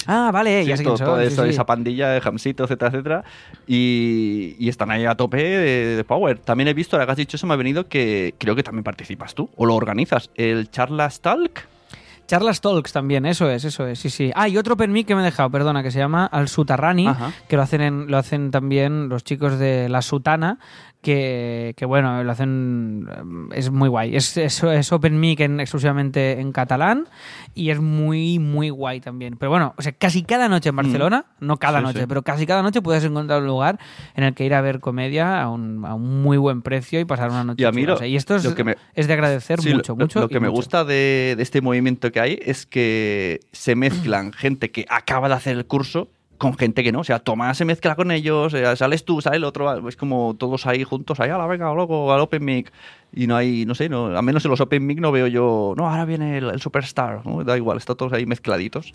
Ah, vale, Sí, ya sé todo, todo sí, eso, sí. esa pandilla de Jamsito, etcétera, etcétera. Y, y están ahí a tope de, de Power. También he visto, ahora que has dicho eso, me ha venido que creo que también participas tú, o lo organizas. El Charlas Talk. Charlas Talks también, eso es, eso es, sí, sí. Ah, y otro open mic que me he dejado, perdona, que se llama Al Sutarrani, Ajá. que lo hacen, en- lo hacen también los chicos de La Sutana, que, que bueno, lo hacen, eh, es muy guay. Es, es, es open mic en- exclusivamente en catalán y es muy, muy guay también. Pero bueno, o sea, casi cada noche en Barcelona, no cada Mm. Sí, noche, sí. pero casi cada noche puedes encontrar un lugar en el que ir a ver comedia a un, a un muy buen precio y pasar una noche. Y a mí chula. lo- O sea, y esto es, lo que me- es de agradecer Sí, mucho, lo, mucho. Lo que me mucho. gusta de, de este movimiento que hay es que se mezclan gente que acaba de hacer el curso con gente que no. O sea, Tomás se mezcla con ellos, eh, sales tú, sale el otro, es como todos ahí juntos, ahí, a la venga, loco, al Open Mic. Y no hay, no sé, no, al menos en los Open Mic no veo yo, no, ahora viene el, el Superstar, ¿no? da igual, están todos ahí mezcladitos.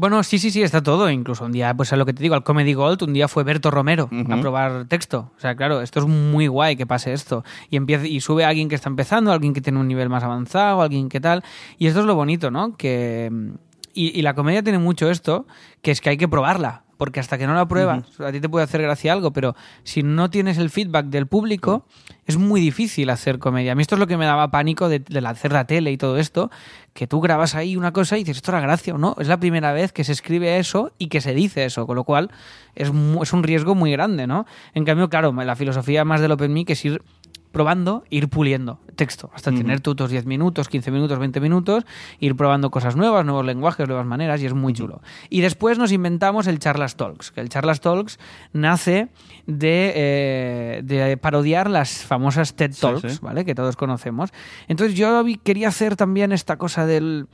Bueno, sí, sí, sí, está todo. Incluso un día, pues a lo que te digo, al Comedy Gold, un día fue Berto Romero a probar texto. O sea, claro, esto es muy guay que pase esto. Y empieza, y sube alguien que está empezando, alguien que tiene un nivel más avanzado, alguien que tal. Y esto es lo bonito, ¿no? Que, y, y la comedia tiene mucho esto, que es que hay que probarla. Porque hasta que no la pruebas, a ti te puede hacer gracia algo, pero si no tienes el feedback del público, es muy difícil hacer comedia. A mí esto es lo que me daba pánico de, de hacer la tele y todo esto, que tú grabas ahí una cosa y dices, esto era gracia o no. Es la primera vez que se escribe eso y que se dice eso, con lo cual es, es un riesgo muy grande, ¿no? En cambio, claro, la filosofía más del Open Mic es ir probando, ir puliendo texto, hasta tener tú tus 10 minutos, 15 minutos, 20 minutos, ir probando cosas nuevas, nuevos lenguajes, nuevas maneras, y es muy chulo. Y después nos inventamos el Charlas Talks, que el Charlas Talks nace de, eh, de parodiar las famosas TED Talks, sí. ¿vale? Que todos conocemos. Entonces yo quería hacer también esta cosa del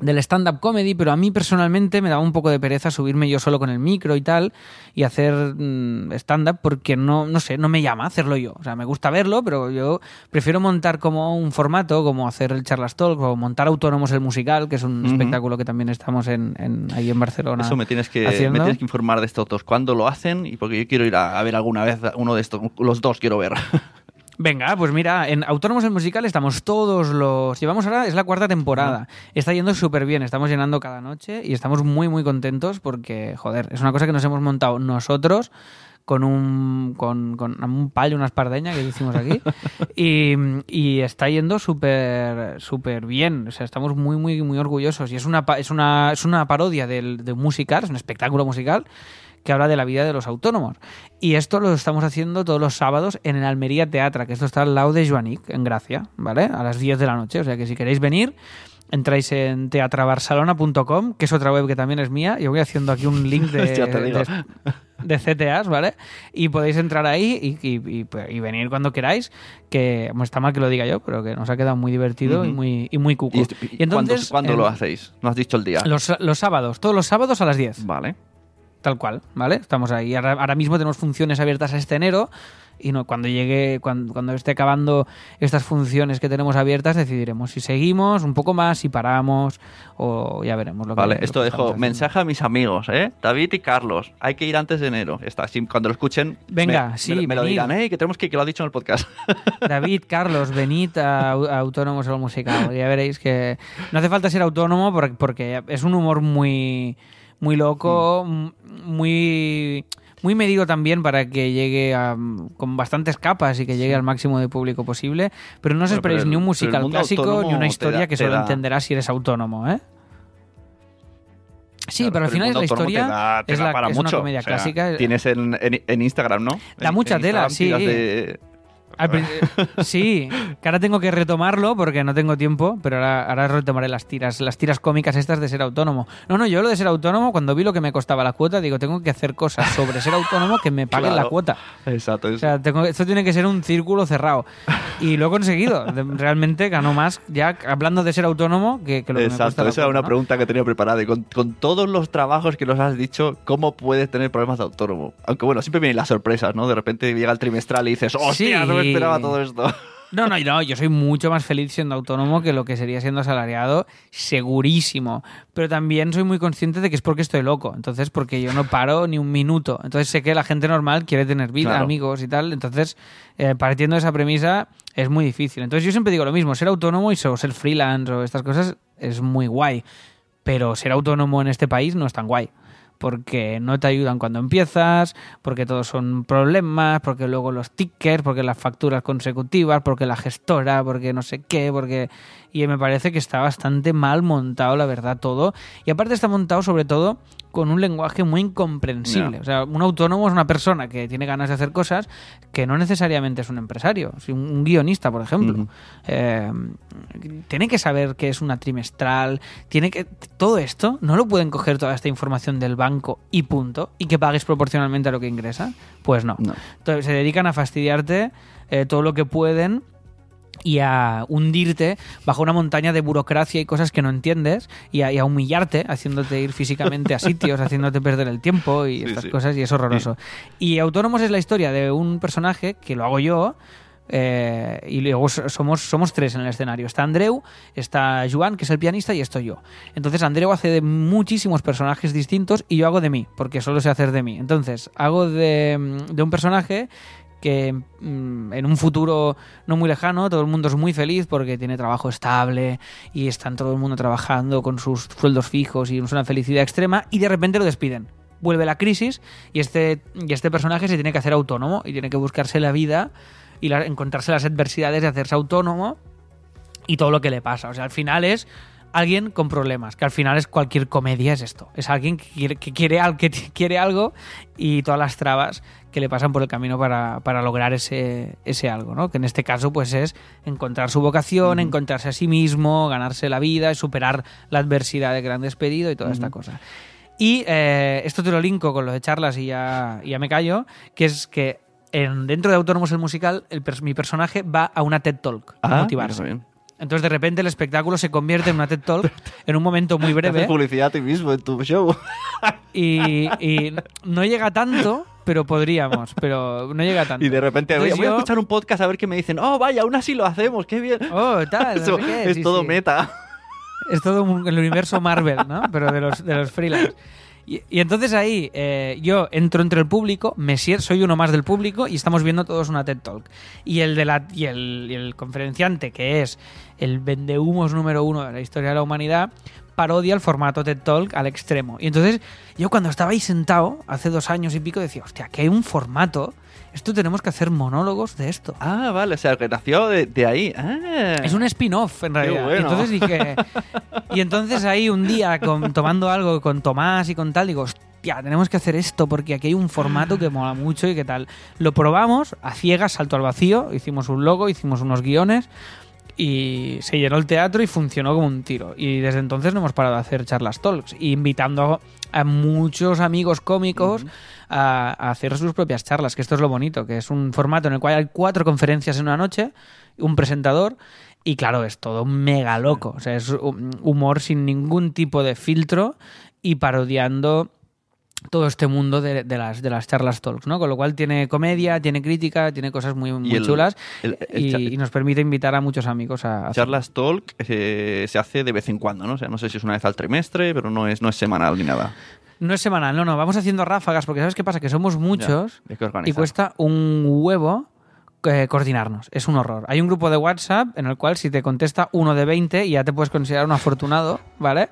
del stand-up comedy, pero a mí personalmente me daba un poco de pereza subirme yo solo con el micro y tal y hacer mm, stand-up porque no, no sé, no me llama hacerlo yo. O sea, me gusta verlo, pero yo prefiero montar como un formato, como hacer el Charlas Talk o montar Autónomos el Musical, que es un espectáculo que también estamos en, en- ahí en Barcelona. Eso me tienes, que, me tienes que informar de estos dos. ¿Cuándo lo hacen? Y porque yo quiero ir a, a ver alguna vez uno de estos. Los dos quiero ver. Venga, pues mira, en Autónomos el Musical estamos todos los... Llevamos ahora, es la cuarta temporada. Está yendo súper bien, estamos llenando cada noche y estamos muy, muy contentos porque, joder, es una cosa que nos hemos montado nosotros con un, con, con un palo y una espardeña que hicimos aquí y, y está yendo súper súper bien. O sea, estamos muy, muy, muy orgullosos y es una, es una, es una parodia del, de un musical, es un espectáculo musical que habla de la vida de los autónomos. Y esto lo estamos haciendo todos los sábados en el Almería Teatra, que esto está al lado de Joanic, en Gracia, ¿vale? A las 10 de la noche. O sea que si queréis venir, entráis en teatrabarcelona.com, que es otra web que también es mía. Yo voy haciendo aquí un link de, de, de CTAs, ¿vale? Y podéis entrar ahí y, y- y- y venir cuando queráis, que bueno, está mal que lo diga yo, pero que nos ha quedado muy divertido y muy, y muy cuco. ¿Y, entonces, ¿Cuándo, lo hacéis? No has dicho el día. Los, los sábados, todos los sábados a las 10. Vale. Tal cual, ¿vale? Estamos ahí. Ahora, ahora mismo tenemos funciones abiertas este enero y no, cuando llegue, cuando, cuando esté acabando estas funciones que tenemos abiertas, decidiremos si seguimos un poco más, si paramos o ya veremos lo que Vale, lo esto que dejo mensaje a mis amigos, ¿eh? David y Carlos. Hay que ir antes de enero. Está, así, cuando lo escuchen, Venga, me, sí, me, me lo dirán, ¿eh? Que tenemos que ir, que lo ha dicho en el podcast. David, Carlos, venid a, a Autónomos o Musical. Ya veréis que no hace falta ser autónomo por- porque es un humor muy, muy loco, Mm. muy, muy medido también para que llegue a- con bastantes capas y que llegue al máximo de público posible. Pero no os Bueno, esperéis ni un musical clásico ni una historia da- que solo entenderás si eres autónomo, ¿eh? Sí, Claro, pero al final es la historia te da- te es, la, para es una comedia O sea, clásica. Tienes en, en- en Instagram, ¿no? Da En- mucha tela, Instagram sí. de- sí, que ahora tengo que retomarlo porque no tengo tiempo, pero ahora, ahora retomaré las tiras, las tiras cómicas estas de ser autónomo. No, no, yo lo de ser autónomo, cuando vi lo que me costaba la cuota, digo, tengo que hacer cosas sobre ser autónomo que me paguen Claro. la cuota. Exacto. O sea, tengo, esto tiene que ser un círculo cerrado. Y lo he conseguido. Realmente ganó más ya hablando de ser autónomo que, que lo que me cuesta Exacto, la esa era cuota, una ¿no? pregunta que tenía preparada. Y con, con todos los trabajos que nos has dicho, ¿cómo puedes tener problemas de autónomo? Aunque bueno, siempre vienen las sorpresas, ¿no? De repente llega el trimestral y dices, ¡hostia, no me Esperaba todo esto! No, no, no, yo soy mucho más feliz siendo autónomo que lo que sería siendo asalariado, segurísimo. Pero también soy muy consciente de que es porque estoy loco. Entonces, porque yo no paro ni un minuto. Entonces sé que la gente normal quiere tener vida, Claro. amigos y tal. Entonces, eh, partiendo de esa premisa, es muy difícil. Entonces yo siempre digo lo mismo, ser autónomo y ser freelance o estas cosas es muy guay. Pero ser autónomo en este país no es tan guay porque no te ayudan cuando empiezas, porque todos son problemas, porque luego los tickets, porque las facturas consecutivas, porque la gestora, porque no sé qué, porque... Y me parece que está bastante mal montado, la verdad, todo. Y aparte está montado sobre todo con un lenguaje muy incomprensible. O sea, un autónomo es una persona que tiene ganas de hacer cosas que no necesariamente es un empresario. Si un, guionista, por ejemplo, eh, tiene que saber qué es una trimestral, tiene que todo esto no lo pueden coger toda esta información del banco y punto y que pagues proporcionalmente a lo que ingresa. Pues no. No. Entonces, se dedican a fastidiarte eh, todo lo que pueden y a hundirte bajo una montaña de burocracia y cosas que no entiendes y a, y a humillarte, haciéndote ir físicamente a sitios, haciéndote perder el tiempo y Sí, estas sí. cosas y es horroroso. Y Autónomos es la historia de un personaje que lo hago yo. eh, y luego so- somos, somos tres en el escenario. Está Andreu, está Joan, que es el pianista, y estoy yo. Entonces Andreu hace de muchísimos personajes distintos y yo hago de mí, porque solo sé hacer de mí. Entonces, hago de, de un personaje que mm, en un futuro no muy lejano todo el mundo es muy feliz porque tiene trabajo estable y están todo el mundo trabajando con sus sueldos fijos y es una felicidad extrema y de repente lo despiden. Vuelve la crisis y este, y este personaje se tiene que hacer autónomo y tiene que buscarse la vida y encontrarse las adversidades de hacerse autónomo y todo lo que le pasa. O sea, al final es alguien con problemas, que al final es cualquier comedia, es esto. Es alguien que quiere, que quiere, al- que quiere algo y todas las trabas que le pasan por el camino para, para lograr ese, ese algo, ¿no? Que en este caso, pues es encontrar su vocación, encontrarse a sí mismo, ganarse la vida, superar la adversidad de gran despedido y toda esta cosa. Y eh, esto te lo linko con lo de charlas y ya, ya me callo, que es que en, dentro de Autónomos el musical, el mi personaje va a una TED Talk a Ah, motivarse. bien. Entonces de repente el espectáculo se convierte en una TED Talk en un momento muy Te haces breve publicidad a ti mismo en tu show. y, y no llega tanto, pero podríamos, pero no llega tanto. Y de repente voy, Entonces voy a yo- escuchar un podcast a ver qué me dicen. Oh, vaya, aún así lo hacemos, qué bien. Oh, tal, no Eso sé qué, es sí, todo sí. meta. Es todo un- el universo Marvel, ¿no? Pero de los, de los freelance. Y, entonces ahí eh, yo entro entre el público, me soy uno más del público y estamos viendo todos una TED Talk. Y el, de la, y el, y el conferenciante, que es el vendehumos número uno de la historia de la humanidad, parodia el formato TED Talk al extremo. Y entonces yo cuando estaba ahí sentado, hace dos años y pico, decía, hostia, que hay un formato, esto tenemos que hacer monólogos de esto. Ah, vale, o sea, que nació de, de ahí. Ah. Es un spin-off, en realidad. bueno. Y entonces dije. Y entonces ahí un día, con- tomando algo con Tomás y con tal, digo, hostia, tenemos que hacer esto porque aquí hay un formato que mola mucho y que tal. Lo probamos a ciegas, salto al vacío, hicimos un logo, hicimos unos guiones y se llenó el teatro y funcionó como un tiro. Y desde entonces no hemos parado de hacer charlas talks, invitando a, a muchos amigos cómicos a, a hacer sus propias charlas, que esto es lo bonito, que es un formato en el cual hay cuatro conferencias en una noche, un presentador. Y claro, es todo mega loco. O sea, es hu- humor sin ningún tipo de filtro y parodiando todo este mundo de, de las, de las charlas talks, ¿no? Con lo cual tiene comedia, tiene crítica, tiene cosas muy, muy el- chulas el- el y, nos permite invitar a muchos amigos a, a hacer- Charlas Talk eh, se hace de vez en cuando, ¿no? O sea, no sé si es una vez al trimestre, pero no es, no es semanal ni nada. No es semanal, no, no, vamos haciendo ráfagas porque ¿sabes qué pasa? Que somos muchos que y cuesta un huevo eh, coordinarnos. Es un horror. Hay un grupo de WhatsApp en el cual si te contesta uno de 20 ya te puedes considerar un afortunado, ¿vale?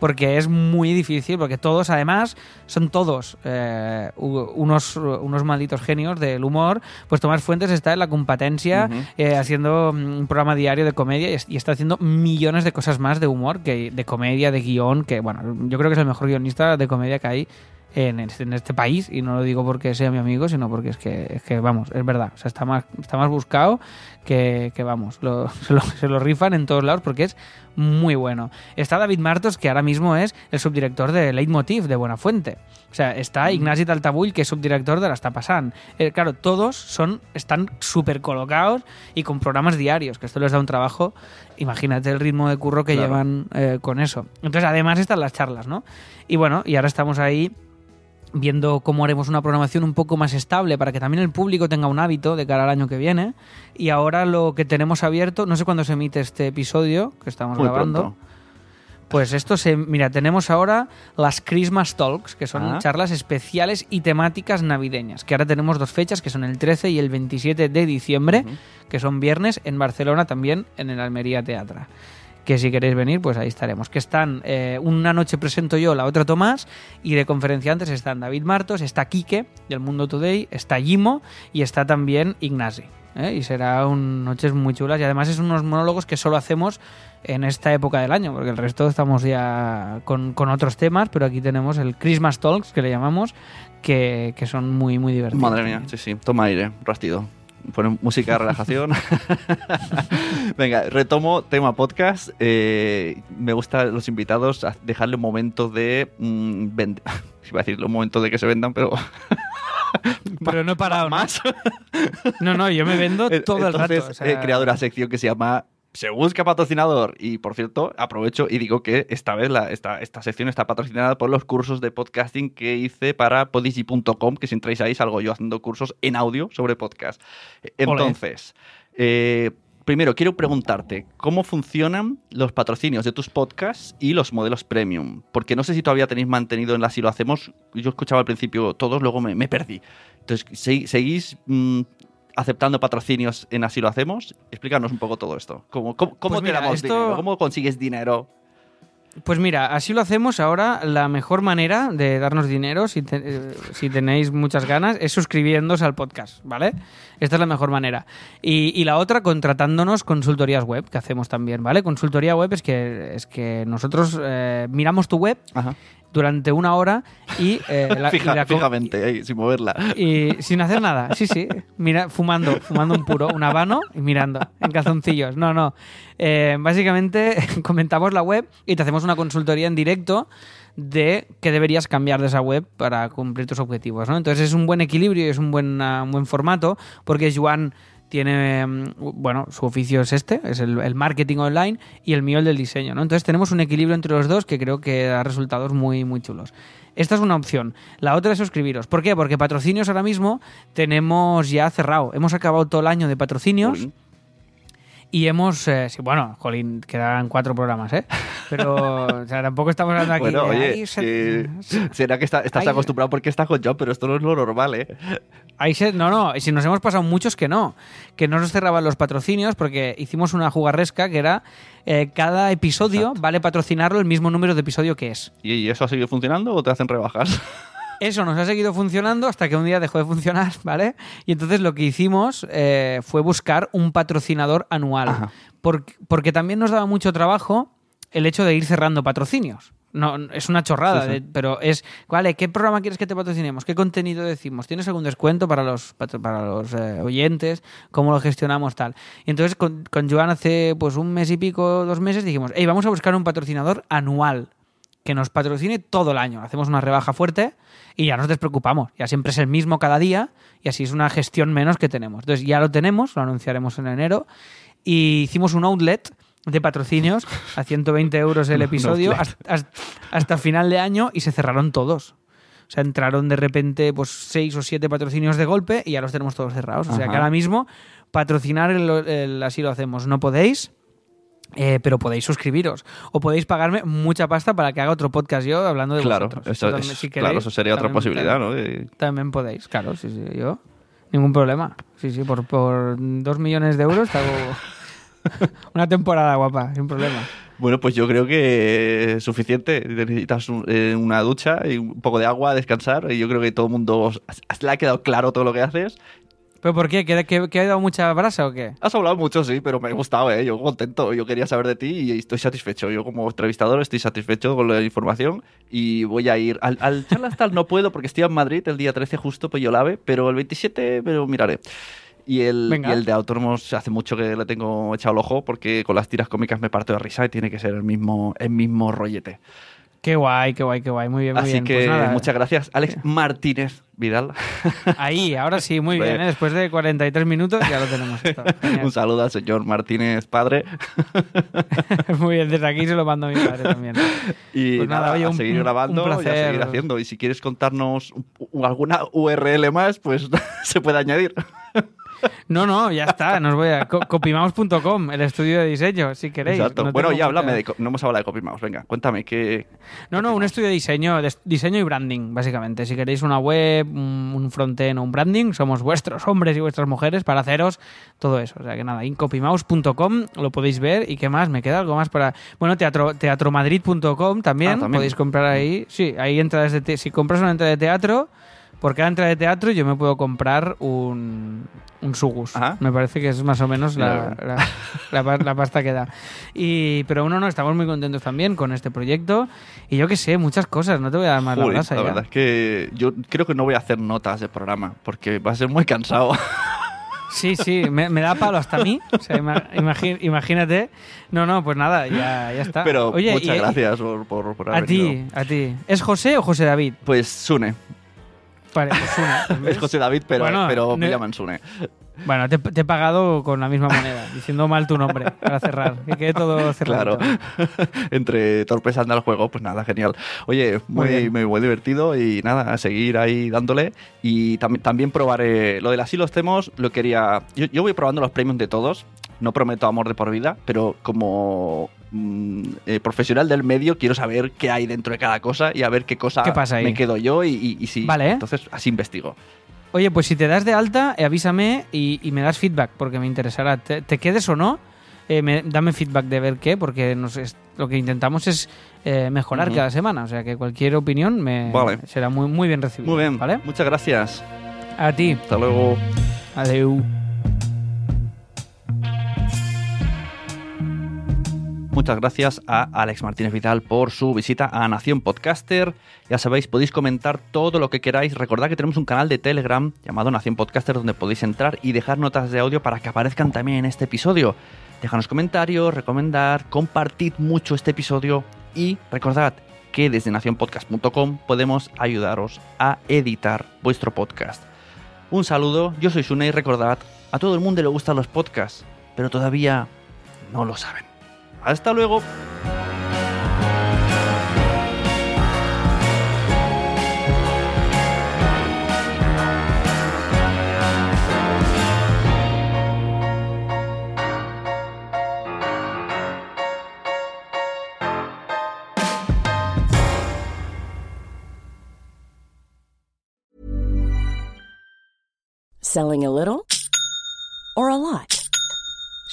Porque es muy difícil, porque todos además son todos eh, unos, unos malditos genios del humor. Pues Tomás Fuentes está en la competencia eh, haciendo mm, un programa diario de comedia y está haciendo millones de cosas más de humor, que de comedia, de guion, que bueno, yo creo que es el mejor guionista de comedia que hay en este, en este país y no lo digo porque sea mi amigo, sino porque es que, es que vamos, es verdad, o sea, está más, está más buscado que, que, vamos, lo- se, lo, se lo rifan en todos lados porque es muy bueno. Está David Martos, que ahora mismo es el subdirector de Leitmotiv de Buenafuente. O sea, está Ignasi Taltabull, que es subdirector de La Está Passant. Eh, claro, todos son, están súper colocados y con programas diarios, que esto les da un trabajo, imagínate el ritmo de curro que Claro. llevan eh, con eso. Entonces, además están las charlas, ¿no? Y bueno, y ahora estamos ahí viendo cómo haremos una programación un poco más estable para que también el público tenga un hábito de cara al año que viene. Y ahora lo que tenemos abierto, no sé cuándo se emite este episodio que estamos Muy grabando. pronto. Pues esto se. Mira, tenemos ahora las Christmas Talks, que son Ah. charlas especiales y temáticas navideñas. Que ahora tenemos dos fechas, que son el 13 y el 27 de diciembre, que son viernes en Barcelona también, en el Almería Teatra. Que si queréis venir, pues ahí estaremos. Que están, eh, una noche presento yo, la otra Tomás, y de conferenciantes están David Martos, está Quique, del Mundo Today, está Jimo y está también Ignasi. ¿eh? Y será un noches muy chulas y además es unos monólogos que solo hacemos en esta época del año, porque el resto estamos ya con, con otros temas, pero aquí tenemos el Christmas Talks, que le llamamos, que, que son muy, muy divertidos. Madre mía, sí, sí. Toma aire, rastido. Ponen música de relajación. Venga, retomo tema podcast. Eh, me gusta los invitados a dejarle un momento de. mm, vend- Iba a decirle un momento de que se vendan, pero. Pero no he parado. Más. No, no, yo me vendo todo el rato. Entonces, o sea- he creado una sección que se llama Se busca patrocinador. Y por cierto, aprovecho y digo que esta vez la, esta, esta sección está patrocinada por los cursos de podcasting que hice para podigy.com, que si entráis ahí salgo yo haciendo cursos en audio sobre podcast. Entonces, eh, primero quiero preguntarte, ¿cómo funcionan los patrocinios de tus podcasts y los modelos premium? Porque no sé si todavía tenéis mantenido en la Si lo hacemos. Yo escuchaba al principio todos, luego me, me perdí. Entonces, ¿se- ¿seguís mm, aceptando patrocinios en Así lo hacemos. Explícanos un poco todo esto. ¿Cómo, cómo, cómo Pues te mira, damos esto- dinero? ¿Cómo consigues dinero? Pues mira, así lo hacemos ahora. La mejor manera de darnos dinero, si, te- eh, si tenéis muchas ganas, es suscribiéndose al podcast, ¿vale? Esta es la mejor manera. Y, y la otra, contratándonos consultorías web, que hacemos también, ¿vale? Consultoría web es que, es que nosotros eh, miramos tu web Ajá. Durante una hora y, eh, la, y Fija- la co- fijamente, ahí, sin moverla. y sin hacer nada, sí, sí. Mira, fumando, fumando un puro, un habano y mirando en calzoncillos. No, no. Eh, básicamente comentamos la web y te hacemos una consultoría en directo de qué deberías cambiar de esa web para cumplir tus objetivos. ¿no? Entonces es un buen equilibrio y es un buen, un buen formato porque Joan tiene, mm, bueno, su oficio es este, es el, marketing online y el mío el del diseño, ¿no? Entonces tenemos un equilibrio entre los dos que creo que da resultados muy, muy chulos. Esta es una opción. La otra es suscribiros. ¿Por qué? Porque patrocinios ahora mismo tenemos ya cerrado. Hemos acabado todo el año de patrocinios. Y hemos, eh, sí, bueno, jolín, quedan cuatro programas, ¿eh? Pero, o sea, tampoco estamos hablando aquí Bueno, de, oye, "Ay, se- que- será que está- estás acostumbrado porque estás con John, pero esto no es lo normal, ¿eh? Ahí se- no, no, y si nos hemos pasado muchos que no, que no nos cerraban los patrocinios porque hicimos una jugarresca que era eh, cada episodio vale patrocinarlo el mismo número de episodio que es. ¿Y eso ha seguido funcionando o te hacen rebajas? Eso nos ha seguido funcionando hasta que un día dejó de funcionar, ¿vale? Y entonces lo que hicimos eh, fue buscar un patrocinador anual. Porque, porque también nos daba mucho trabajo el hecho de ir cerrando patrocinios. No, es una chorrada, Sí, sí. de- pero es, vale, ¿qué programa quieres que te patrocinemos? ¿Qué contenido decimos? ¿Tienes algún descuento para los, para los eh, oyentes? ¿Cómo lo gestionamos tal? Y entonces con, con Joan hace pues un mes y pico, dos meses, dijimos, hey, vamos a buscar un patrocinador anual que nos patrocine todo el año. Hacemos una rebaja fuerte y ya nos despreocupamos. Ya siempre es el mismo cada día y así es una gestión menos que tenemos. Entonces ya lo tenemos, lo anunciaremos en enero y hicimos un outlet de patrocinios a 120 euros el episodio hasta, hasta- hasta final de año y se cerraron todos. O sea, entraron de repente pues seis o siete patrocinios de golpe y ya los tenemos todos cerrados. O sea, Ajá. que ahora mismo patrocinar el, el así lo hacemos. No podéis, eh, pero podéis suscribiros. O podéis pagarme mucha pasta para que haga otro podcast yo hablando de Claro, vosotros. eso, También, es- si claro, eso sería otra posibilidad, ¿no? De- También podéis, claro, sí, sí, yo. Ningún problema. Sí, sí, por, por dos millones de euros te hago una temporada guapa, sin problema. Bueno, pues yo creo que es suficiente. Necesitas un- eh, una ducha y un poco de agua, descansar. Y yo creo que todo el mundo os- le ha quedado claro todo lo que haces. ¿Pero por qué? ¿Que, que, que ha dado mucha brasa o qué? Has hablado mucho, sí, pero me ha gustado, ¿eh? Yo contento. Yo quería saber de ti y estoy satisfecho. Yo como entrevistador estoy satisfecho con la información y voy a ir. Al, al charlas tal no puedo porque estoy en Madrid el día 13 justo, pues yo la ve, pero el 27 me lo miraré. Y el, y el de autónomos hace mucho que le tengo echado el ojo porque con las tiras cómicas me parto de risa y tiene que ser el mismo, el mismo rollete. Qué guay, qué guay, qué guay. Muy bien, muy Así bien. que Pues nada, muchas gracias, Alex Martínez Vidal. Ahí, ahora sí, muy bien. ¿eh? Después de 43 minutos ya lo tenemos. esto. Un saludo al señor Martínez padre. muy bien, desde aquí se lo mando a mi padre también. Y Pues nada, nada, oye, a un- seguir grabando un y a seguir haciendo. Y si quieres contarnos un- un- alguna URL más, pues se puede añadir. No, no, ya está. Nos voy a co- copymouse.com, el estudio de diseño, si queréis. Exacto. No bueno, ya háblame de... No hemos hablado de CopyMouse. Venga, cuéntame qué... No, no, un estudio de diseño, de diseño y branding, básicamente. Si queréis una web, un frontend o un branding, somos vuestros hombres y vuestras mujeres para haceros todo eso. O sea que nada, incopymouse.com lo podéis ver. ¿Y qué más? ¿Me queda algo más para...? Bueno, teatro, teatromadrid.com también, Ah, también. podéis comprar ahí. Sí, hay entradas de... te- Si compras una entrada de teatro, por cada entrada de teatro yo me puedo comprar un, un sugus. Ajá. Me parece que es más o menos la, la, la la pasta que da. Y, pero uno no, estamos muy contentos también con este proyecto. Y yo que sé, muchas cosas, no te voy a dar más la brasa la ya. verdad es que yo creo que no voy a hacer notas de programa porque va a ser muy cansado. Sí, sí, me, me da palo hasta a mí. O sea, imagínate. No, no, pues nada, ya, ya está. Pero Oye, muchas y- gracias por, por, por A haber ti, venido. a ti. ¿Es José o José David? Pues Sune. Vale, pues una. ¿ves? Es José David, pero, Bueno, pero me llaman Sune. Bueno, te, te he pagado con la misma moneda, diciendo mal tu nombre para cerrar. Que quede todo cerrado. Claro. Entre torpes anda el juego, pues nada, genial. Oye, Muy muy, divertido y nada, a seguir ahí dándole. Y tam- también probaré lo del así los temos, lo quería. Yo, yo voy probando los premios de todos. No prometo amor de por vida, pero como mm, eh, profesional del medio quiero saber qué hay dentro de cada cosa y a ver qué cosa ¿Qué pasa me quedo yo y, y- y si. Vale. Entonces así investigo. Oye, pues si te das de alta, eh, avísame y, y me das feedback, porque me interesará. Te, te quedes o no, eh, me- dame feedback de ver qué, porque nos es- lo que intentamos es eh, mejorar cada semana. O sea que cualquier opinión me Vale. será muy, muy bien recibida. Muy bien, ¿Vale? Muchas gracias. A ti. Hasta luego. Adeu. Muchas gracias a Alex Martínez Vidal por su visita a Nación Podcaster. Ya sabéis, podéis comentar todo lo que queráis. Recordad que tenemos un canal de Telegram llamado Nación Podcaster donde podéis entrar y dejar notas de audio para que aparezcan también en este episodio. Déjanos comentarios, recomendar, compartid mucho este episodio y recordad que desde nacionpodcast.com podemos ayudaros a editar vuestro podcast. Un saludo, yo soy Sune y recordad, a todo el mundo le gustan los podcasts, pero todavía no lo saben. Hasta luego. Selling a little or a lot?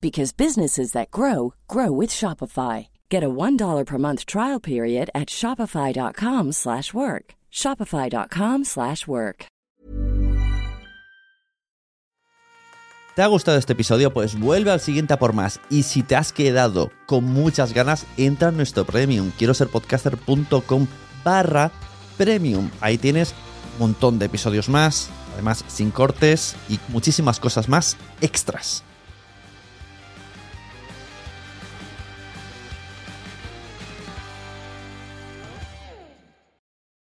because businesses that grow grow with Shopify. Get a $1 per month trial period at shopify.com/work. slash work. shopify.com/work. slash work. ¿Te ha gustado este episodio? Pues vuelve al siguiente a por más. Y si te has quedado con muchas ganas, entra en nuestro premium. Quiero ser podcaster.com barra premium. Ahí tienes un montón de episodios más, además sin cortes y muchísimas cosas más extras.